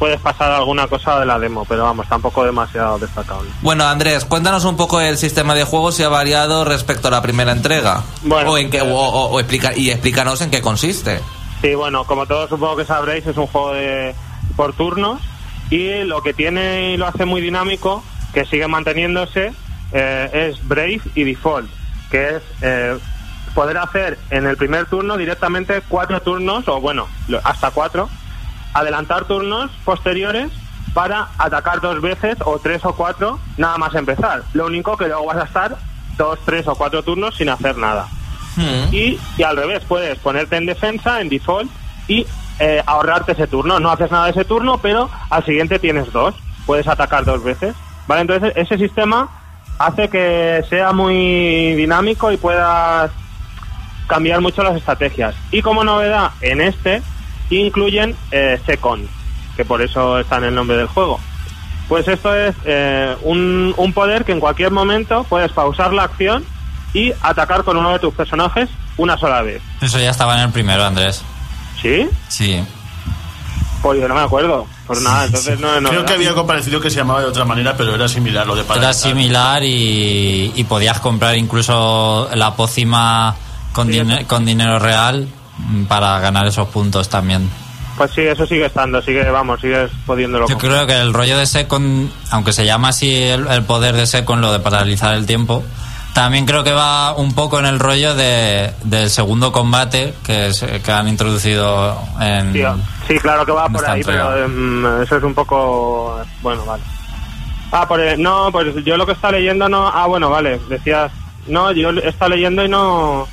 Speaker 7: puedes pasar alguna cosa de la demo, pero vamos, tampoco demasiado destacable.
Speaker 1: Bueno, Andrés, cuéntanos un poco el sistema de juego si ha variado respecto a la primera entrega.
Speaker 7: Bueno,
Speaker 1: o en qué,
Speaker 7: eh,
Speaker 1: o, o- o explica, y explícanos en qué consiste.
Speaker 7: Sí, bueno, como todos supongo que sabréis, es un juego de por turnos y lo que tiene y lo hace muy dinámico, que sigue manteniéndose, eh, es Brave y Default, que es eh, poder hacer en el primer turno directamente cuatro turnos, o bueno, hasta cuatro, adelantar turnos posteriores para atacar dos veces o tres o cuatro nada más empezar. Lo único que luego vas a estar dos, tres o cuatro turnos sin hacer nada.
Speaker 1: Mm.
Speaker 7: Y, y al revés, puedes ponerte en defensa, en default, y eh, ahorrarte ese turno. No haces nada de ese turno, pero al siguiente tienes dos. Puedes atacar dos veces. ¿Vale? Entonces, ese sistema hace que sea muy dinámico y puedas cambiar mucho las estrategias. Y como novedad, en este incluyen eh, Second, que por eso está en el nombre del juego. Pues esto es eh, un, un poder que en cualquier momento puedes pausar la acción y atacar con uno de tus personajes una sola vez.
Speaker 6: Eso ya estaba en el primero, Andrés.
Speaker 7: ¿Sí?
Speaker 6: Sí.
Speaker 7: Pues yo no me acuerdo. Pues nada, entonces no es
Speaker 3: Creo que había algo parecido que se llamaba de otra manera, pero era similar lo de
Speaker 6: Era similar y, y podías comprar incluso la pócima con,
Speaker 7: Sí,
Speaker 6: con dinero real para ganar esos puntos también.
Speaker 7: Pues sí, eso sigue estando, sigue, vamos, sigues pudiéndolo
Speaker 6: Yo creo que el rollo de Second, aunque se llama así el, el poder de Second, lo de paralizar el tiempo, también creo que va un poco en el rollo de, del segundo combate que, es- que han introducido en...
Speaker 7: Sí, sí, claro que va por ahí,
Speaker 6: entrega.
Speaker 7: pero em, eso es un poco... Bueno, vale. Ah, por el- no, pues yo lo que está leyendo no... Ah, bueno, vale, decías... No, yo está leyendo y no...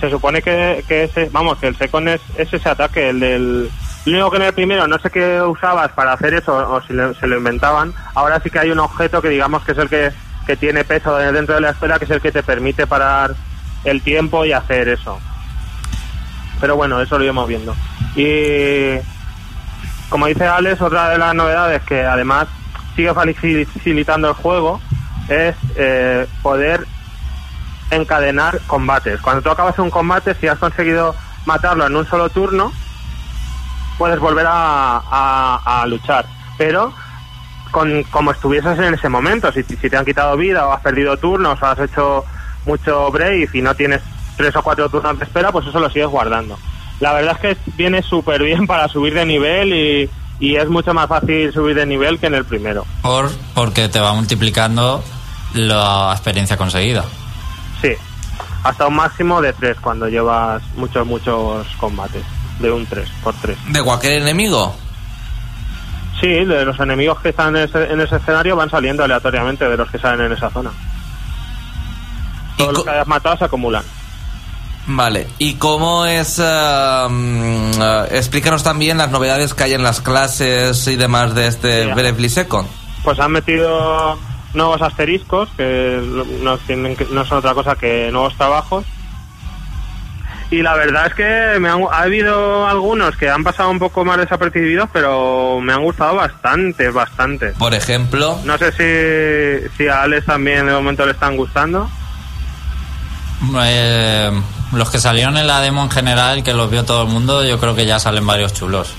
Speaker 7: Se supone que, que ese... Vamos, que el second es, es ese ataque, el del... Lo único que en el primero no sé qué usabas para hacer eso o si se lo inventaban. Ahora sí que hay un objeto que digamos que es el que, que tiene peso dentro de la esfera, que es el que te permite parar el tiempo y hacer eso. Pero bueno, eso lo iremos viendo. Y como dice Alex, otra de las novedades que además sigue facilitando el juego es eh, poder encadenar combates. Cuando tú acabas un combate, si has conseguido matarlo en un solo turno, puedes volver a, luchar. Pero con, como estuvieses en ese momento, si, si te han quitado vida o has perdido turnos o has hecho mucho brave y no tienes tres o cuatro turnos de espera, pues eso lo sigues guardando. La verdad es que viene súper bien para subir de nivel y, y es mucho más fácil subir de nivel que en el primero.
Speaker 6: Por, porque te va multiplicando la experiencia conseguida.
Speaker 7: Sí, hasta un máximo de tres cuando llevas muchos, muchos combates. De un 3 por 3.
Speaker 1: ¿De cualquier enemigo?
Speaker 7: Sí, de los enemigos que están en ese, en ese escenario van saliendo aleatoriamente de los que salen en esa zona. Todos los que hayas matado se acumulan.
Speaker 1: Vale, ¿y cómo es? mm, eh, explícanos también las novedades que hay en las clases y demás de este
Speaker 7: Sí.
Speaker 1: Second.
Speaker 7: Pues han metido nuevos asteriscos que no, tienen que- no son otra cosa que nuevos trabajos. Y la verdad es que me han- ha habido algunos que han pasado un poco más desapercibidos, pero me han gustado bastante, bastante.
Speaker 1: Por ejemplo,
Speaker 7: No sé si, si a Alex también de momento le están gustando.
Speaker 6: Eh, los que salieron en la demo en general, que los vio todo el mundo, yo creo que ya salen varios chulos.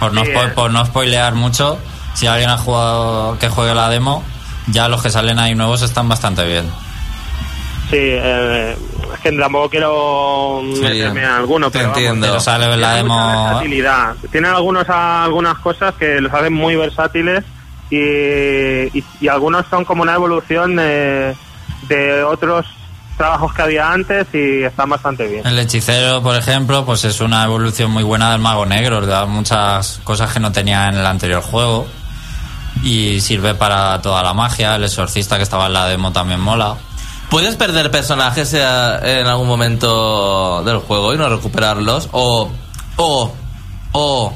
Speaker 6: Por no,
Speaker 7: Sí, eh.
Speaker 6: por no spoilear mucho, si alguien ha jugado que juegue la demo, ya los que salen ahí nuevos están bastante bien.
Speaker 7: Sí, eh, es que tampoco quiero meterme en alguno,
Speaker 1: te
Speaker 7: pero vamos,
Speaker 1: entiendo.
Speaker 6: Pero sale en la demo.
Speaker 7: versatilidad. Tienen algunos, algunas cosas que los hacen muy versátiles y, y, y algunos son como una evolución de, de otros trabajos que había antes y están bastante bien.
Speaker 6: El hechicero, por ejemplo, pues es una evolución muy buena del mago negro, da muchas cosas que no tenía en el anterior juego y sirve para toda la magia. El exorcista que estaba en la demo también mola.
Speaker 1: ¿puedes perder personajes eh, en algún momento del juego y no recuperarlos? O, o, o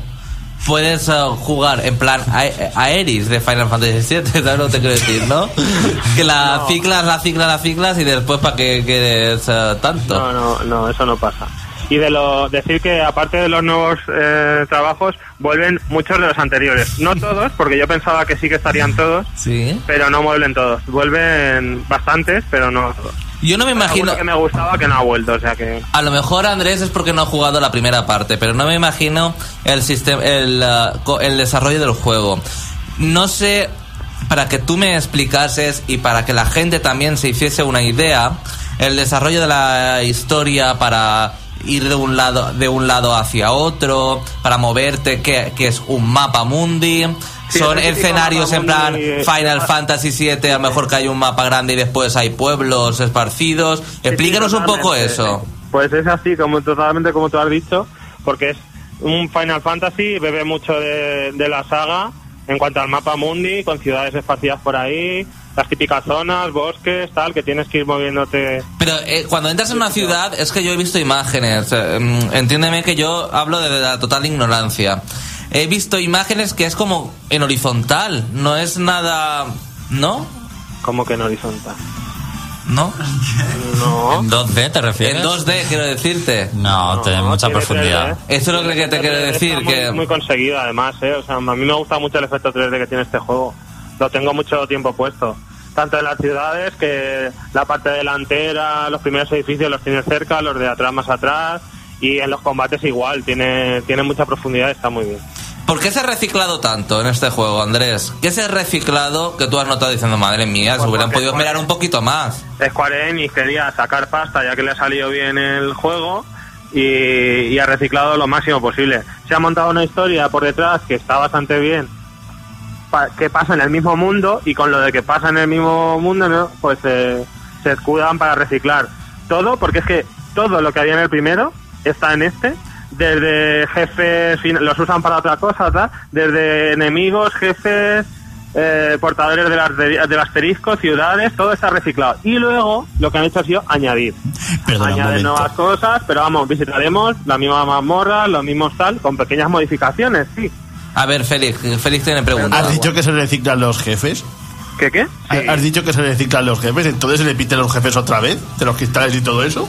Speaker 1: puedes eh, jugar en plan a- Aeris de Final Fantasy VII, ¿sabes lo que te quiero decir, no? Que la ciclas, la ciclas, la ciclas y después para que quedes eh, tanto.
Speaker 7: No, no, no, eso no pasa. Y de lo decir que aparte de los nuevos eh, trabajos vuelven muchos de los anteriores, no todos, porque yo pensaba que sí que estarían todos,
Speaker 1: Sí.
Speaker 7: pero no vuelven todos. Vuelven bastantes, pero no todos.
Speaker 1: Yo no me imagino...
Speaker 7: que me gustaba que no ha vuelto, o sea que
Speaker 1: A lo mejor Andrés es porque no ha jugado la primera parte, pero no me imagino el sistema, el, co- el desarrollo del juego. No sé, para que tú me explicases y para que la gente también se hiciese una idea, el desarrollo de la historia para ir de un lado de un lado hacia otro, para moverte, que, que es un mapa mundi.
Speaker 7: Sí,
Speaker 1: Son escenarios en plan
Speaker 7: eh,
Speaker 1: Final
Speaker 7: eh,
Speaker 1: Fantasy VII, a lo mejor que hay un mapa grande y después hay pueblos esparcidos. Explícanos un poco eso.
Speaker 7: Pues es así, como totalmente como tú has dicho, porque es un Final Fantasy, bebe mucho de, de la saga en cuanto al mapa mundi, con ciudades esparcidas por ahí, las típicas zonas, bosques, tal, que tienes que ir moviéndote.
Speaker 1: Pero eh, cuando entras en una ciudad, es que yo he visto imágenes. eh, mm, entiéndeme que yo hablo de la total ignorancia. He visto imágenes que es como en horizontal. No es nada. ¿No?
Speaker 7: Como que en horizontal.
Speaker 1: ¿No?
Speaker 7: No.
Speaker 6: ¿En 2D te refieres?
Speaker 1: En 2D, quiero decirte.
Speaker 6: No, tiene mucha
Speaker 7: tiene
Speaker 6: profundidad.
Speaker 7: 3D.
Speaker 1: Eso es lo que te quiero decir.
Speaker 7: Está muy,
Speaker 1: Que
Speaker 7: muy conseguido además, ¿eh? O sea, a mí me gusta mucho el efecto 3D que tiene este juego. Lo tengo mucho tiempo puesto. Tanto en las ciudades que la parte delantera, los primeros edificios los tienes cerca, los de atrás más atrás. Y en los combates igual, tiene, tiene mucha profundidad, está muy bien.
Speaker 1: ¿Por qué se ha reciclado tanto en este juego, Andrés? ¿Qué se ha reciclado que tú has notado diciendo, madre mía, se
Speaker 7: Pues
Speaker 1: hubieran
Speaker 7: porque-
Speaker 1: podido mirar un poquito más?
Speaker 7: Square Enix quería sacar pasta ya que le ha salido bien el juego y, y ha reciclado lo máximo posible. Se ha montado una historia por detrás que está bastante bien, pa- que pasa en el mismo mundo y con lo de que pasa en el mismo mundo, ¿no? pues eh, se escudan para reciclar todo, porque es que todo lo que había en el primero está en este. Desde jefes, los usan para otra cosa, tal, desde enemigos, jefes, eh, portadores del, arte- del asterisco, ciudades, todo está reciclado. Y luego lo que han hecho ha sido añadir.
Speaker 3: Perdona momento.
Speaker 7: nuevas cosas, pero vamos, visitaremos la misma mazmorra, los mismos tal, con pequeñas modificaciones, sí.
Speaker 1: A ver, Félix, Félix tiene preguntas.
Speaker 3: ¿Has dicho que se reciclan los jefes?
Speaker 7: ¿Qué qué?
Speaker 3: ¿Ha-
Speaker 7: Sí.
Speaker 3: ¿Has dicho que se reciclan los jefes? ¿Entonces se le piten los jefes otra vez? ¿De los cristales y todo eso?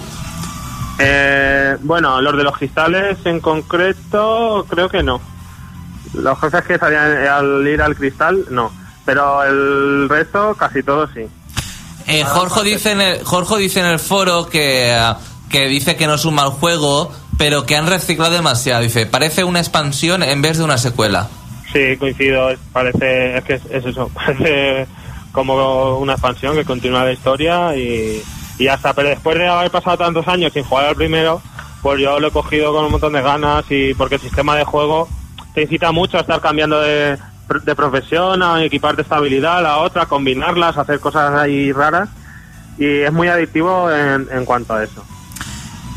Speaker 7: Eh, bueno, los de los cristales en concreto, creo que no. Los jefes que salían al ir al cristal, no. Pero el resto, casi todo sí.
Speaker 1: Eh, Jorge, dice en el, Jorge dice en el foro que, que dice que no es un mal juego, pero que han reciclado demasiado. Dice, parece una expansión en vez de una secuela.
Speaker 7: Sí, coincido. Parece, es que es, es eso. Parece como una expansión que continúa la historia y, y ya está. Pero después de haber pasado tantos años sin jugar al primero, pues yo lo he cogido con un montón de ganas y porque el sistema de juego te incita mucho a estar cambiando de, de profesión, a equiparte esta habilidad a la otra, combinarlas, hacer cosas ahí raras. Y es muy adictivo en, en cuanto a eso.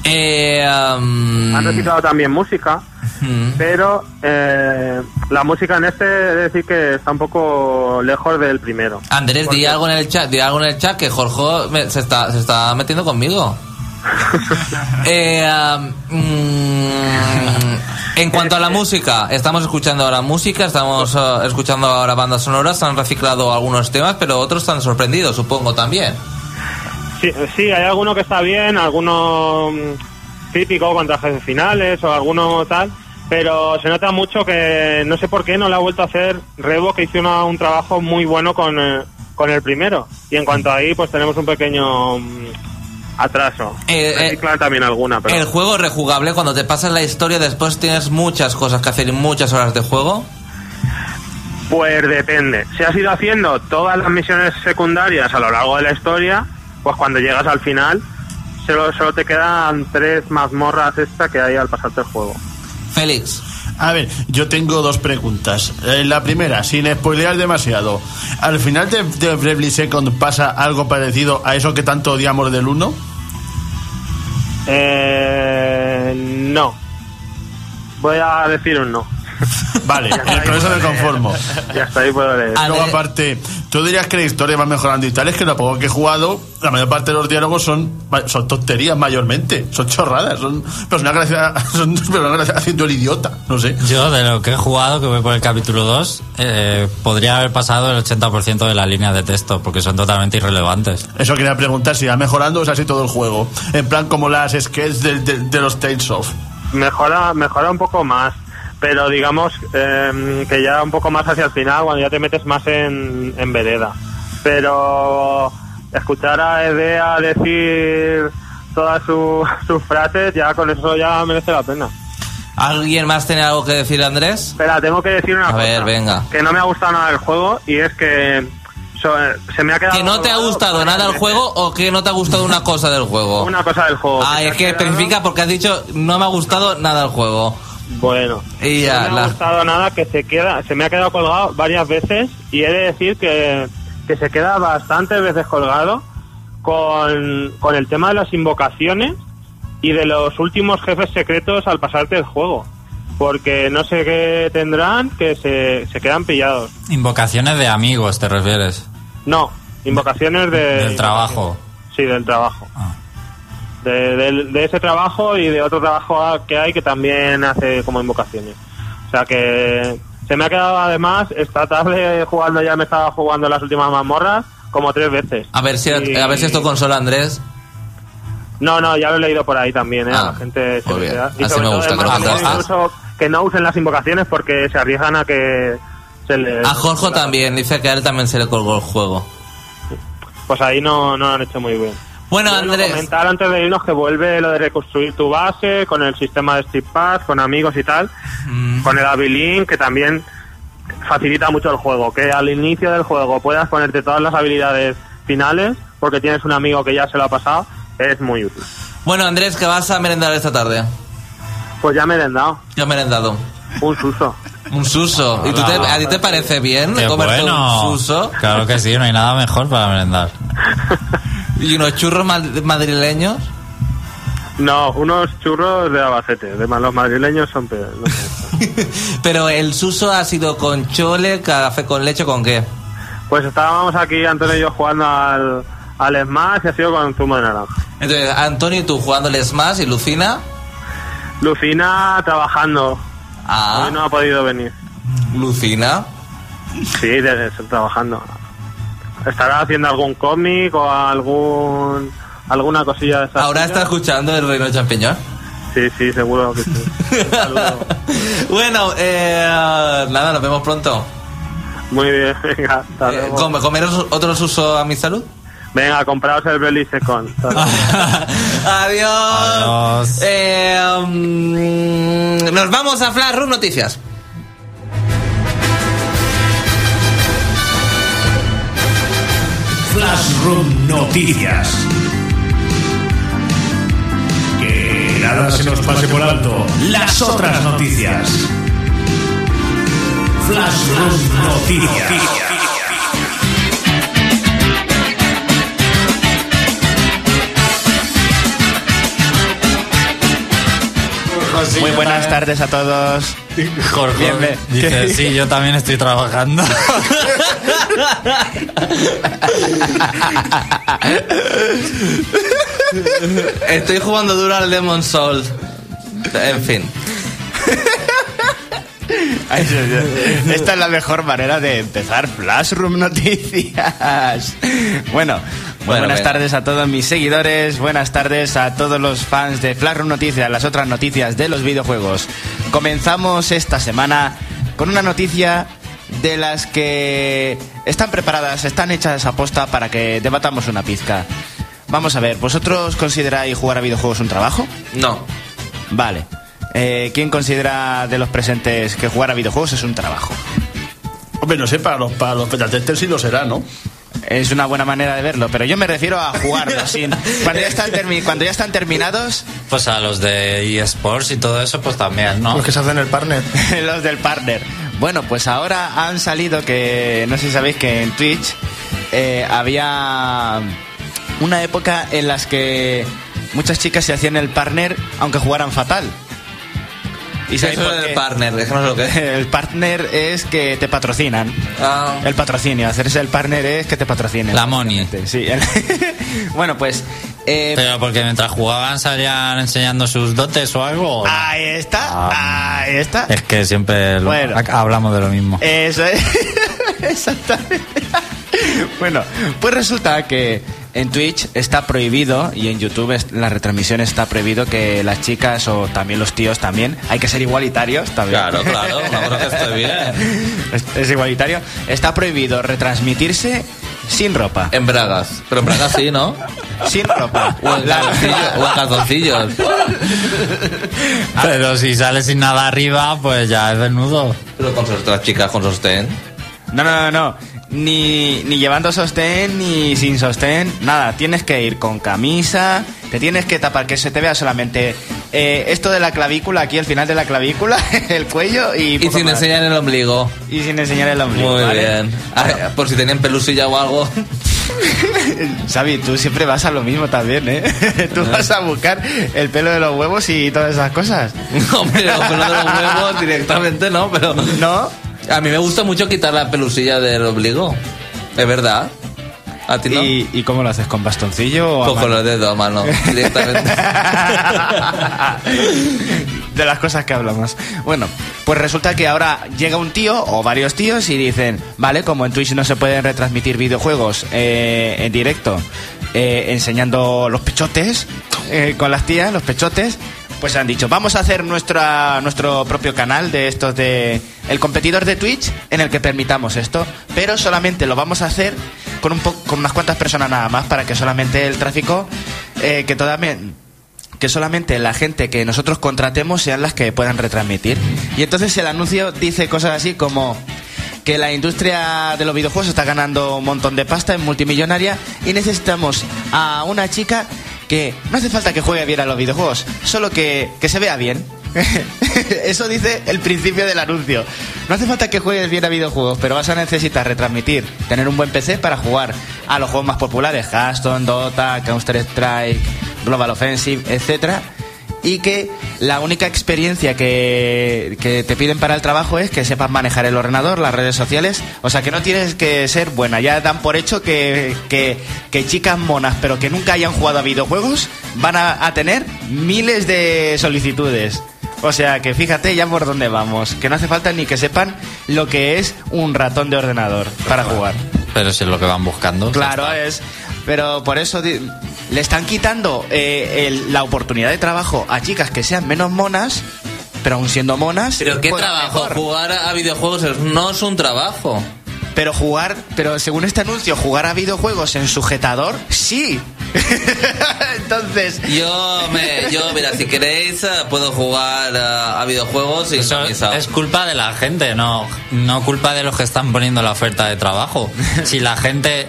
Speaker 1: Eh, am,
Speaker 7: Han reciclado también música,
Speaker 1: mm,
Speaker 7: pero eh, la música en este, de decir que está un poco lejos del primero.
Speaker 1: Andrés, di algo en el chat, di algo en el chat que Jorge me- se, está, se está metiendo conmigo. Eh, am, mm, en cuanto a la música, estamos escuchando ahora música, estamos eh, escuchando ahora bandas sonoras, han reciclado algunos temas, pero otros están sorprendidos, supongo también.
Speaker 7: Sí, sí, hay alguno que está bien, alguno mm, típico contra jefes finales o alguno tal, pero se nota mucho que no sé por qué no le ha vuelto a hacer Revo, que hizo una- un trabajo muy bueno con, eh, con el primero. Y en cuanto a ahí, pues tenemos un pequeño mm, atraso.
Speaker 1: Eh, eh,
Speaker 7: Reciclan también alguna, pero...
Speaker 1: El juego rejugable, cuando te pasas la historia después tienes muchas cosas que hacer y muchas horas de juego.
Speaker 7: Pues depende. Si has ido haciendo todas las misiones secundarias a lo largo de la historia, pues cuando llegas al final, solo, solo te quedan tres mazmorras extra que hay al pasarte el juego.
Speaker 1: Félix.
Speaker 3: A ver, yo tengo dos preguntas. Eh, la primera, sin spoilear demasiado. ¿Al final de, de Bravely Second pasa algo parecido a eso que tanto odiamos del 1?
Speaker 7: Eh, no. Voy a decir un no.
Speaker 3: Vale, eh, con eso me conformo.
Speaker 7: Ya está, ahí puedo leer.
Speaker 3: Luego, aparte, tú dirías que la historia va mejorando y tal. Es que lo poco que he jugado, la mayor parte de los diálogos son, son tonterías mayormente. Son chorradas. Son personas son personas haciendo el idiota. No sé.
Speaker 6: Yo, de lo que he jugado, que voy por el capítulo 2, eh, podría haber pasado el 80% de la línea de texto, porque son totalmente irrelevantes.
Speaker 3: Eso quería preguntar si va mejorando o es así todo el juego. En plan, como las sketches de, de- de los Tales of.
Speaker 7: Mejora, mejora un poco más. Pero digamos eh, que ya un poco más hacia el final, cuando ya te metes más en, en vereda. Pero escuchar a Edea decir todas su- sus frases, ya con eso ya merece la pena.
Speaker 1: ¿Alguien más tiene algo que decir, Andrés?
Speaker 7: Espera, tengo que decir una
Speaker 1: A
Speaker 7: cosa.
Speaker 1: ver, venga.
Speaker 7: Que no me ha gustado nada el juego y es que so- se me ha quedado...
Speaker 1: ¿Que no te ha gustado nada el juego o que no te ha gustado una cosa del juego?
Speaker 7: Una cosa del juego.
Speaker 1: Ah, es que
Speaker 7: quedado-
Speaker 1: especifica porque has dicho no me ha gustado nada el juego.
Speaker 7: Bueno,
Speaker 1: Y ya,
Speaker 7: no me
Speaker 1: la-
Speaker 7: ha gustado nada que se queda, se me ha quedado colgado varias veces y he de decir que, que se queda bastantes veces colgado con, con el tema de las invocaciones y de los últimos jefes secretos al pasarte el juego. Porque no sé qué tendrán que se, se quedan pillados.
Speaker 6: Invocaciones de amigos, ¿te refieres?
Speaker 7: No, invocaciones de...
Speaker 6: Del trabajo.
Speaker 7: Sí, del trabajo.
Speaker 6: Ah.
Speaker 7: De, del- de ese trabajo y de otro trabajo que hay que también hace como invocaciones. O sea que se me ha quedado además esta tarde jugando, ya me estaba jugando las últimas mazmorras como tres veces.
Speaker 1: A ver si
Speaker 7: Y-
Speaker 1: a ver si esto consola Andrés.
Speaker 7: No, no, ya lo he leído por ahí también, ¿eh?
Speaker 1: Ah,
Speaker 7: la gente se. Y
Speaker 1: Así me gusta que lo
Speaker 7: incluso que no usen las invocaciones porque se arriesgan a que se le...
Speaker 1: A Jorge también, dice que a él también se le colgó el juego.
Speaker 7: Pues ahí no, no lo han hecho muy bien.
Speaker 1: Bueno,
Speaker 7: Bueno,
Speaker 1: Andrés,
Speaker 7: comentar antes de irnos que vuelve lo de reconstruir tu base con el sistema de Steve Pass, con amigos y tal,
Speaker 1: Mm.
Speaker 7: con el Abilin que también facilita mucho el juego, que al inicio del juego puedas ponerte todas las habilidades finales porque tienes un amigo que ya se lo ha pasado, es muy útil.
Speaker 1: bueno, Andrés, que vas a merendar esta tarde.
Speaker 7: Pues ya me he dado
Speaker 1: Yo he merendado.
Speaker 7: un suso.
Speaker 1: Un suso. ¿Y tú te- a ti te parece bien
Speaker 6: Qué
Speaker 1: comerte
Speaker 6: bueno.
Speaker 1: un suso
Speaker 6: Claro que sí, no hay nada mejor para merendar.
Speaker 1: y unos churros ma- madrileños?
Speaker 7: No, unos churros de Albacete, de los madrileños son peores. no.
Speaker 1: Pero el suso ha sido con chole, café con leche, ¿con qué?
Speaker 7: Pues estábamos aquí, Antonio y yo, jugando al, al Smash y ha sido con zumo de naranja.
Speaker 1: Entonces, Antonio y tú jugando el Smash y Lucina.
Speaker 7: Lucina trabajando.
Speaker 1: Ah,
Speaker 7: Hoy no ha podido venir.
Speaker 1: Lucina.
Speaker 7: Sí, debe estar trabajando. ¿Estará haciendo algún cómic o algún alguna cosilla de esas?
Speaker 1: Ahora está escuchando el Reino Champiñón.
Speaker 7: Sí, sí, seguro que sí.
Speaker 1: Bueno, eh, nada, nos vemos pronto.
Speaker 7: Muy bien, venga, hasta
Speaker 1: Eh,
Speaker 7: luego.
Speaker 1: ¿com- ¿Comeros otros usos a mi salud?
Speaker 7: Venga, compraos el Belisecon.
Speaker 1: Adiós.
Speaker 6: Adiós.
Speaker 1: Eh, mm, nos vamos a Flash Room Noticias.
Speaker 4: Flashroom Noticias. Que nada se nos pase por alto. Las otras noticias. Flashroom Noticias.
Speaker 2: Muy buenas tardes a todos.
Speaker 6: Jorge dice,
Speaker 2: ¿qué?
Speaker 6: sí, yo también estoy trabajando.
Speaker 1: Estoy jugando duro al Demon Soul. En fin.
Speaker 2: Ay, Dios mío. Esta es la mejor manera de empezar Flashroom Noticias. Bueno, muy
Speaker 1: Bueno,
Speaker 2: buenas
Speaker 1: venga.
Speaker 2: tardes a todos mis seguidores, buenas tardes a todos los fans de Flashroom Noticias, las otras noticias de los videojuegos. Comenzamos esta semana con una noticia de las que están preparadas, están hechas a posta para que debatamos una pizca. Vamos a ver, ¿vosotros consideráis jugar a videojuegos un trabajo?
Speaker 1: No.
Speaker 2: Vale. Eh, ¿Quién considera de los presentes que jugar a videojuegos es un trabajo?
Speaker 3: Hombre, no sé, para los, para los sí lo será, ¿no?
Speaker 2: Es una buena manera de verlo, pero yo me refiero a jugarlo. sin, cuando, ya están termi- cuando ya están terminados,
Speaker 6: Pues a los de eSports y todo eso, pues también, ¿no?
Speaker 2: Los que se hacen el partner. los del partner. Bueno, pues ahora han salido que, no sé si sabéis que en Twitch eh, había una época en las que muchas chicas se hacían el partner aunque jugaran fatal. ¿Y sabéis por
Speaker 1: es
Speaker 2: qué?
Speaker 1: el partner, sé lo que.
Speaker 2: El partner es que te patrocinan.
Speaker 1: Ah.
Speaker 2: El patrocinio, hacerse el partner es que te patrocinen.
Speaker 6: La money.
Speaker 2: Sí. el- bueno, pues... eh,
Speaker 6: Pero porque mientras jugaban salían enseñando sus dotes o algo.
Speaker 2: ahí está, ahí está.
Speaker 6: Es que siempre lo-
Speaker 2: Bueno.
Speaker 6: hablamos de lo mismo.
Speaker 2: Eso es. Exactamente. bueno, pues resulta que en Twitch está prohibido y en YouTube es- la retransmisión está prohibido que las chicas o también los tíos también, hay que ser igualitarios también.
Speaker 1: Claro, claro, cosa que estoy bien.
Speaker 2: Es, es igualitario. Está prohibido retransmitirse sin ropa.
Speaker 1: En bragas. Pero en bragas sí, ¿no?
Speaker 2: Sin ropa.
Speaker 1: O en
Speaker 2: La-
Speaker 1: calzoncillos. O en calzoncillos.
Speaker 6: Pero si sale sin nada arriba, pues ya es desnudo.
Speaker 1: Pero con sos- las chicas con sostén.
Speaker 2: No, no, no, no. Ni, ni llevando sostén, ni sin sostén, nada. Tienes que ir con camisa, te tienes que tapar, que se te vea solamente eh, esto de la clavícula, aquí al final de la clavícula, el cuello y...
Speaker 1: Y sin
Speaker 2: más.
Speaker 1: enseñar el ombligo.
Speaker 2: Y sin enseñar el ombligo.
Speaker 1: Muy
Speaker 2: ¿vale?
Speaker 1: bien. Ah, por si tenían pelusilla o algo.
Speaker 2: Xavi, tú siempre vas a lo mismo también, ¿eh? tú vas a buscar el pelo de los huevos y todas esas cosas.
Speaker 1: Hombre, los pelos de los huevos directamente no, pero.
Speaker 2: ¿No?
Speaker 1: A mí me gusta mucho quitar la pelusilla del ombligo. Es verdad. ¿A ti no?
Speaker 2: ¿Y, y cómo lo haces? ¿Con bastoncillo o
Speaker 1: con los dedos a mano, directamente.
Speaker 2: de las cosas que hablamos. Bueno, pues resulta que ahora llega un tío o varios tíos y dicen, vale, como en Twitch no se pueden retransmitir videojuegos eh, en directo, eh, enseñando los pechotes eh, con las tías, los pechotes, pues han dicho, vamos a hacer nuestra, nuestro propio canal de estos de el competidor de Twitch en el que permitamos esto, pero solamente lo vamos a hacer con un po- con unas cuantas personas nada más para que solamente el tráfico eh, que solamente la gente que nosotros contratemos sean las que puedan retransmitir. Y entonces el anuncio dice cosas así como que la industria de los videojuegos está ganando un montón de pasta, es multimillonaria, y necesitamos a una chica que no hace falta que juegue bien a los videojuegos, solo que, que se vea bien. Eso dice el principio del anuncio. No hace falta que juegues bien a videojuegos, pero vas a necesitar retransmitir, tener un buen PC para jugar a los juegos más populares, Hearthstone, Dota, Counter-Strike, Global Offensive, etcétera, y que la única experiencia que, te piden para el trabajo es que sepas manejar el ordenador, las redes sociales, o sea que no tienes que ser buena, ya dan por hecho que, chicas monas pero que nunca hayan jugado a videojuegos van a tener miles de solicitudes. O sea que fíjate ya por dónde vamos, que no hace falta ni que sepan lo que es un ratón de ordenador para jugar.
Speaker 6: Pero si es lo que van buscando.
Speaker 2: Claro, es. Pero por eso le están quitando eh, el- la oportunidad de trabajo a chicas que sean menos monas, pero aún siendo monas.
Speaker 1: Pero qué trabajo,
Speaker 2: mejor.
Speaker 1: jugar a videojuegos no es un trabajo.
Speaker 2: Pero jugar, pero según este anuncio, jugar a videojuegos en sujetador, sí. Entonces,
Speaker 1: Yo, me, yo, mira, si queréis, eh, puedo jugar eh, a videojuegos sin
Speaker 6: Eso es culpa de la gente, no, no culpa de los que están poniendo la oferta de trabajo. Si la gente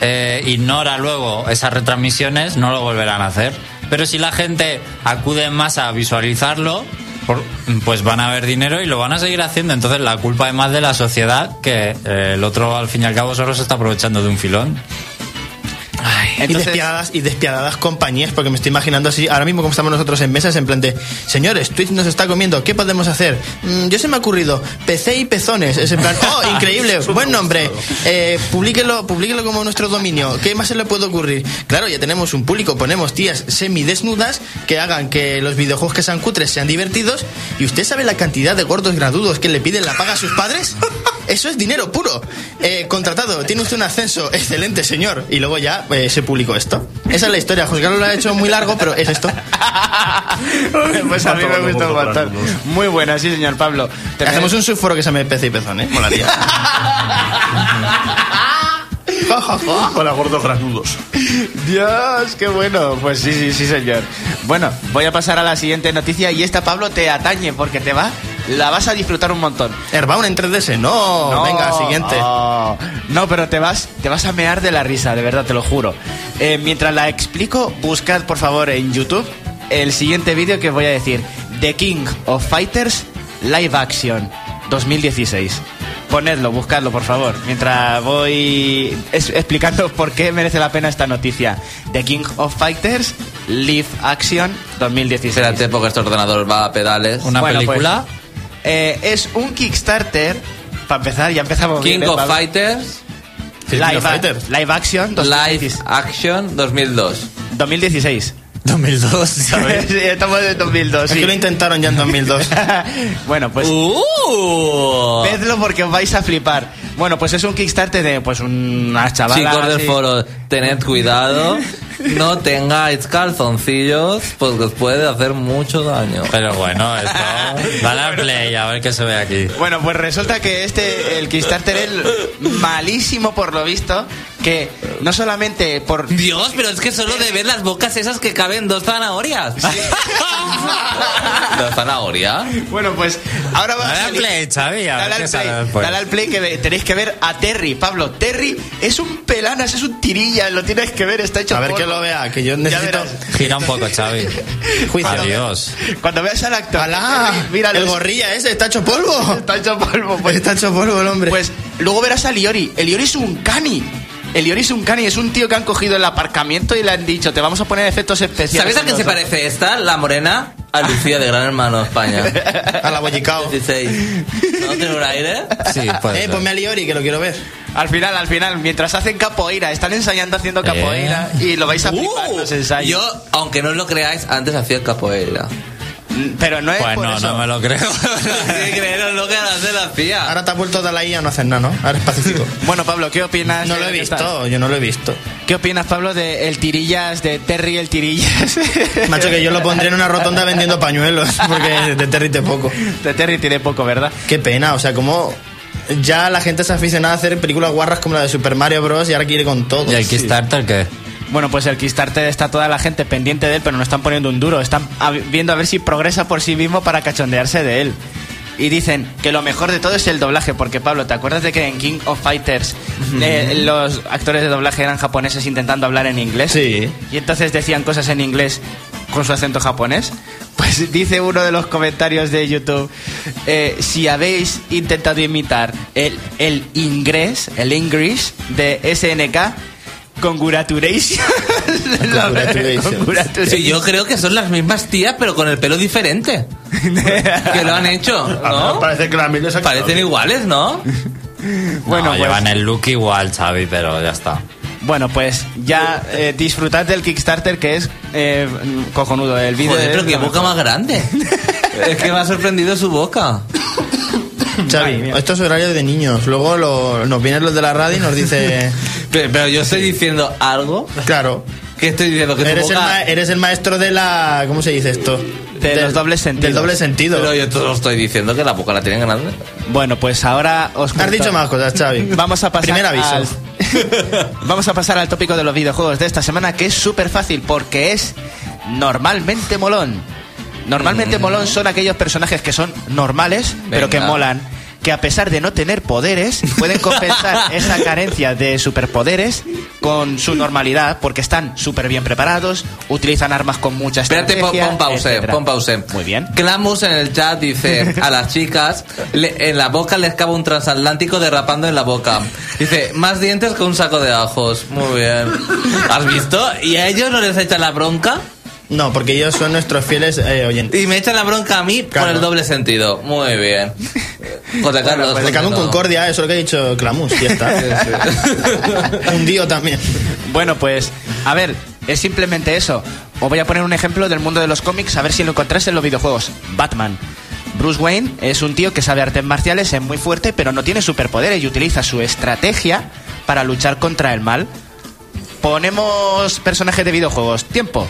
Speaker 6: eh, ignora luego esas retransmisiones, no lo volverán a hacer. Pero si la gente acude masa a visualizarlo, por- pues van a ver dinero y lo van a seguir haciendo. Entonces la culpa es más de la sociedad que eh, el otro al fin y al cabo solo se está aprovechando de un filón.
Speaker 5: Y
Speaker 2: entonces
Speaker 5: despiadadas y despiadadas compañías, porque me estoy imaginando así, ahora mismo como estamos nosotros en mesas, en plan de, señores, Twitch nos está comiendo, ¿qué podemos hacer? Mm, yo se me ha ocurrido, PC y pezones, es en plan, oh, increíble, buen nombre, eh, publíquelo, publíquelo como nuestro dominio, ¿qué más se le puede ocurrir? Claro, ya tenemos un público, ponemos tías semidesnudas que hagan que los videojuegos que sean cutres sean divertidos, y usted sabe la cantidad de gordos gradudos que le piden la paga a sus padres? Eso es dinero puro. Eh, contratado, tiene usted un ascenso, excelente señor. Y luego ya eh, se publicó esto. Esa es la historia. José Carlos lo ha hecho muy largo, pero es esto.
Speaker 2: pues a mí me gusta montón. Muy buena, sí, señor Pablo. Te
Speaker 5: Hacemos un subforo que se llame PC y pezón, ¿eh? Molaría.
Speaker 3: Para gordos granudos.
Speaker 2: Dios, qué bueno. Pues sí, sí, sí, señor. Bueno, voy a pasar a la siguiente noticia y esta, Pablo, te atañe porque te va, la vas a disfrutar un montón.
Speaker 5: Airbound en 3DS, no. Venga, siguiente.
Speaker 2: Oh, no, pero te vas, te vas a mear de la risa, de verdad, te lo juro. Eh, mientras la explico, buscad por favor en YouTube el siguiente vídeo que os voy a decir. The King of Fighters Live Action 2016. Ponedlo, buscadlo, por favor, mientras voy es- explicando por qué merece la pena esta noticia. The King of Fighters Live Action 2016.
Speaker 1: Espérate, porque este ordenador va a pedales.
Speaker 6: Una
Speaker 2: Bueno,
Speaker 6: película.
Speaker 2: pues, eh, es un Kickstarter. Para empezar, ya empezamos
Speaker 1: King
Speaker 2: bien, ¿eh,
Speaker 1: of
Speaker 2: Pablo?
Speaker 1: Fighters
Speaker 2: Live,
Speaker 5: Fighters.
Speaker 2: live Action
Speaker 1: Live
Speaker 2: 2016.
Speaker 1: Action 2002.
Speaker 2: 2016.
Speaker 6: 2002.
Speaker 2: Sí, estamos en 2002.
Speaker 5: Es
Speaker 2: sí.
Speaker 5: que lo intentaron ya en 2002.
Speaker 2: bueno, pues
Speaker 1: ¡Uh!
Speaker 2: vedlo porque os vais a flipar. Bueno, pues es un Kickstarter de pues unas chavalas.
Speaker 1: Chicos del foro, tened cuidado. No tengáis calzoncillos porque os puede hacer mucho daño.
Speaker 6: Pero bueno, esto. Dale al play a ver qué se ve aquí.
Speaker 2: Bueno, pues resulta que este, el Kickstarter es malísimo por lo visto, que no solamente por...
Speaker 1: Dios, pero es que solo de ver las bocas esas que caben dos zanahorias. ¿Dos zanahorias?
Speaker 2: Bueno, pues ahora va a
Speaker 6: Dale al
Speaker 2: salir-
Speaker 6: play, Xavi, a
Speaker 2: Dale al
Speaker 6: sale
Speaker 2: play, dale al play que tenéis que ver a Terry, Pablo. Terry es un pelanas, es un tirilla, lo tienes que ver, está hecho
Speaker 5: A ver
Speaker 2: polvo.
Speaker 5: que lo vea, que yo necesito.
Speaker 6: Gira un poco, Xavi.
Speaker 5: juicio.
Speaker 6: Adiós.
Speaker 2: Cuando veas al actor,
Speaker 5: ¡Alá!
Speaker 2: Míralo,
Speaker 5: el gorrilla ese, está hecho polvo.
Speaker 2: está hecho polvo. Pues,
Speaker 5: Está hecho polvo el hombre.
Speaker 2: pues luego verás a Liori. El Liori es un cani. El Liori es un cani, es un tío que han cogido el aparcamiento y le han dicho, te vamos a poner efectos especiales.
Speaker 1: ¿Sabes a qué se parece esta? La morena a Lucía de Gran Hermano España.
Speaker 5: a la bollicao.
Speaker 1: 16. ¿No tiene un aire?
Speaker 6: Sí, puede
Speaker 5: Eh,
Speaker 6: ser.
Speaker 5: ponme a Liori que lo quiero ver.
Speaker 2: Al final, al final, mientras hacen capoeira, están ensayando haciendo capoeira y lo vais a flipar
Speaker 1: Uh,
Speaker 2: los ensayos.
Speaker 1: yo, aunque no os lo creáis, antes hacía capoeira.
Speaker 2: Pero no es
Speaker 6: Pues
Speaker 2: por
Speaker 6: no,
Speaker 2: eso.
Speaker 6: no me lo creo.
Speaker 1: Sí, creeros lo que antes lo hacía.
Speaker 5: Ahora te has vuelto de la IA, no haces nada, ¿no? Ahora es pacífico.
Speaker 2: Bueno, Pablo, ¿qué opinas?
Speaker 5: No
Speaker 2: de
Speaker 5: lo he visto, yo no lo he visto.
Speaker 2: ¿Qué opinas, Pablo, de el tirillas, de Terry el tirillas?
Speaker 5: Macho, que yo lo pondré en una rotonda vendiendo pañuelos, porque de territe poco.
Speaker 2: De Terry tiene poco, ¿verdad?
Speaker 5: Qué pena, o sea, como ya la gente se aficionada a hacer películas guarras como la de Super Mario Bros. y ahora quiere con todo.
Speaker 6: ¿Y el Kickstarter qué?
Speaker 2: Bueno, pues el Kickstarter está toda la gente pendiente de él, pero no están poniendo un duro. Están viendo a ver si progresa por sí mismo para cachondearse de él. Y dicen que lo mejor de todo es el doblaje, porque Pablo, ¿te acuerdas de que en King of Fighters eh, los actores de doblaje eran japoneses intentando hablar en inglés?
Speaker 5: Sí.
Speaker 2: Y entonces decían cosas en inglés con su acento japonés. Pues dice uno de los comentarios de YouTube, eh, si habéis intentado imitar el, el inglés, el English de SNK, congratulations.
Speaker 5: Congratulations.
Speaker 2: Congratulations.
Speaker 1: Sí, yo creo que son las mismas tías, pero con el pelo diferente. que lo han hecho, ¿no?
Speaker 3: Parece que la
Speaker 1: Parecen iguales, ¿no?
Speaker 2: Bueno,
Speaker 6: no,
Speaker 2: pues-
Speaker 6: llevan el look igual, Xavi, pero ya está.
Speaker 2: Bueno, pues ya eh, disfrutad del Kickstarter que es eh, cojonudo. El vídeo
Speaker 1: Joder, pero qué boca más grande. es que me ha sorprendido su boca.
Speaker 5: Xavi, esto es horario de niños. Luego lo- nos vienen los de la radio y nos dice,
Speaker 1: Pero, pero yo estoy diciendo algo.
Speaker 5: claro,
Speaker 1: ¿Qué estoy diciendo? Que
Speaker 5: Eres el,
Speaker 1: boca-
Speaker 5: ma- eres el maestro de la. ¿Cómo se dice esto?
Speaker 2: De los dobles sentidos.
Speaker 5: Del doble sentido.
Speaker 1: Pero yo te lo estoy diciendo que la boca la tienen grande.
Speaker 2: Bueno, pues ahora os
Speaker 5: Has dicho más cosas, Xavi.
Speaker 2: Vamos a pasar
Speaker 5: Primer aviso.
Speaker 2: al- Vamos a pasar al tópico de los videojuegos de esta semana que es súper fácil porque es normalmente molón. Normalmente molón son aquellos personajes que son normales, pero que
Speaker 1: Venga.
Speaker 2: molan. Que a pesar de no tener poderes, pueden compensar esa carencia de superpoderes con su normalidad, porque están súper bien preparados, utilizan armas con mucha
Speaker 1: Espérate, pon,
Speaker 2: estrategia,
Speaker 1: pon pause,
Speaker 2: etcétera.
Speaker 1: pon pause.
Speaker 2: Muy bien.
Speaker 1: Clamus en el chat dice a las chicas, le- en la boca les cabe un transatlántico derrapando en la boca. Dice, más dientes que un saco de ajos. Muy bien. ¿Has visto? ¿Y a ellos no les echan la bronca?
Speaker 5: No, porque ellos son nuestros fieles eh, oyentes.
Speaker 1: Y me echan la bronca a mí por
Speaker 5: Claro.
Speaker 1: el doble sentido. Muy bien. José Carlos.
Speaker 5: Pues un
Speaker 1: continúa.
Speaker 5: Concordia, eso es lo que ha dicho Clamus, ya está. un Dio también.
Speaker 2: Bueno, pues, a ver, es simplemente eso. Os voy a poner un ejemplo del mundo de los cómics, a ver si lo encontráis en los videojuegos. Batman. Bruce Wayne es un tío que sabe artes marciales, es muy fuerte, pero no tiene superpoderes y utiliza su estrategia para luchar contra el mal. Ponemos personajes de videojuegos. Tiempo.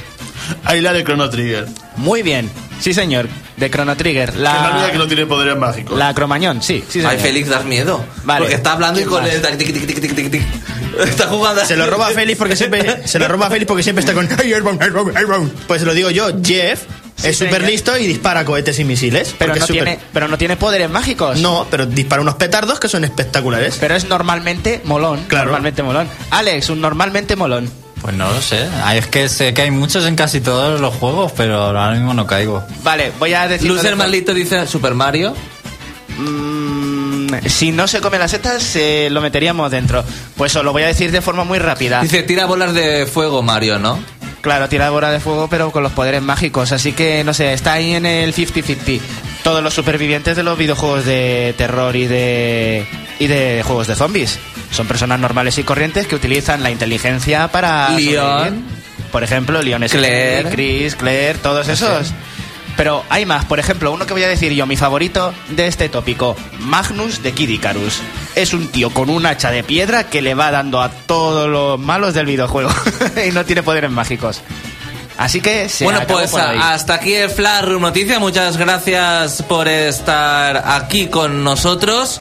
Speaker 3: Ahí la de Chrono Trigger.
Speaker 2: Muy bien. Sí, señor. De Chrono Trigger.
Speaker 3: Que la
Speaker 2: La,
Speaker 3: que no tiene poderes mágicos.
Speaker 2: la Cromañón, sí. sí señor.
Speaker 1: Ay, Félix, das miedo.
Speaker 2: Vale.
Speaker 1: Porque está hablando y
Speaker 2: ¿Quién
Speaker 1: con
Speaker 2: más?
Speaker 1: el tic, tic, tic, tic, tic, tic. Está jugando.
Speaker 5: Se lo roba a Félix porque siempre se lo roba a Félix porque siempre está con Pues se lo digo yo, Jeff es súper listo y dispara cohetes y misiles.
Speaker 2: pero, no tiene, pero no tiene poderes mágicos.
Speaker 5: No, pero dispara unos petardos que son espectaculares.
Speaker 2: Pero es normalmente molón.
Speaker 5: Claro.
Speaker 2: Normalmente molón. Alex, un normalmente molón.
Speaker 6: Pues no lo sé. Ay, Es que sé que hay muchos en casi todos los juegos, pero ahora mismo no caigo.
Speaker 2: Vale, voy a decir.
Speaker 1: Lucer Maldito dice Super Mario.
Speaker 2: Mm, si no se come las setas, eh, lo meteríamos dentro. Pues os lo voy a decir de forma muy rápida.
Speaker 1: Dice, tira bolas de fuego Mario, ¿no?
Speaker 2: Claro, tira bola de fuego, pero con los poderes mágicos. Así que, no sé, está ahí en el 50-50. Todos los supervivientes de los videojuegos de terror y de, y de juegos de zombies. Son personas normales y corrientes que utilizan la inteligencia para.
Speaker 1: Leon.
Speaker 2: Por ejemplo, Leon es
Speaker 1: Claire.
Speaker 2: Chris, Claire, todos esos. Pero hay más, por ejemplo, uno que voy a decir yo, mi favorito de este tópico, Magnus de Kid Icarus. Es un tío con un hacha de piedra que le va dando a todos los malos del videojuego y no tiene poderes mágicos. Así que se
Speaker 1: bueno, pues
Speaker 2: por ahí.
Speaker 1: a- hasta aquí el Flash Room Noticia. Muchas gracias por estar aquí con nosotros.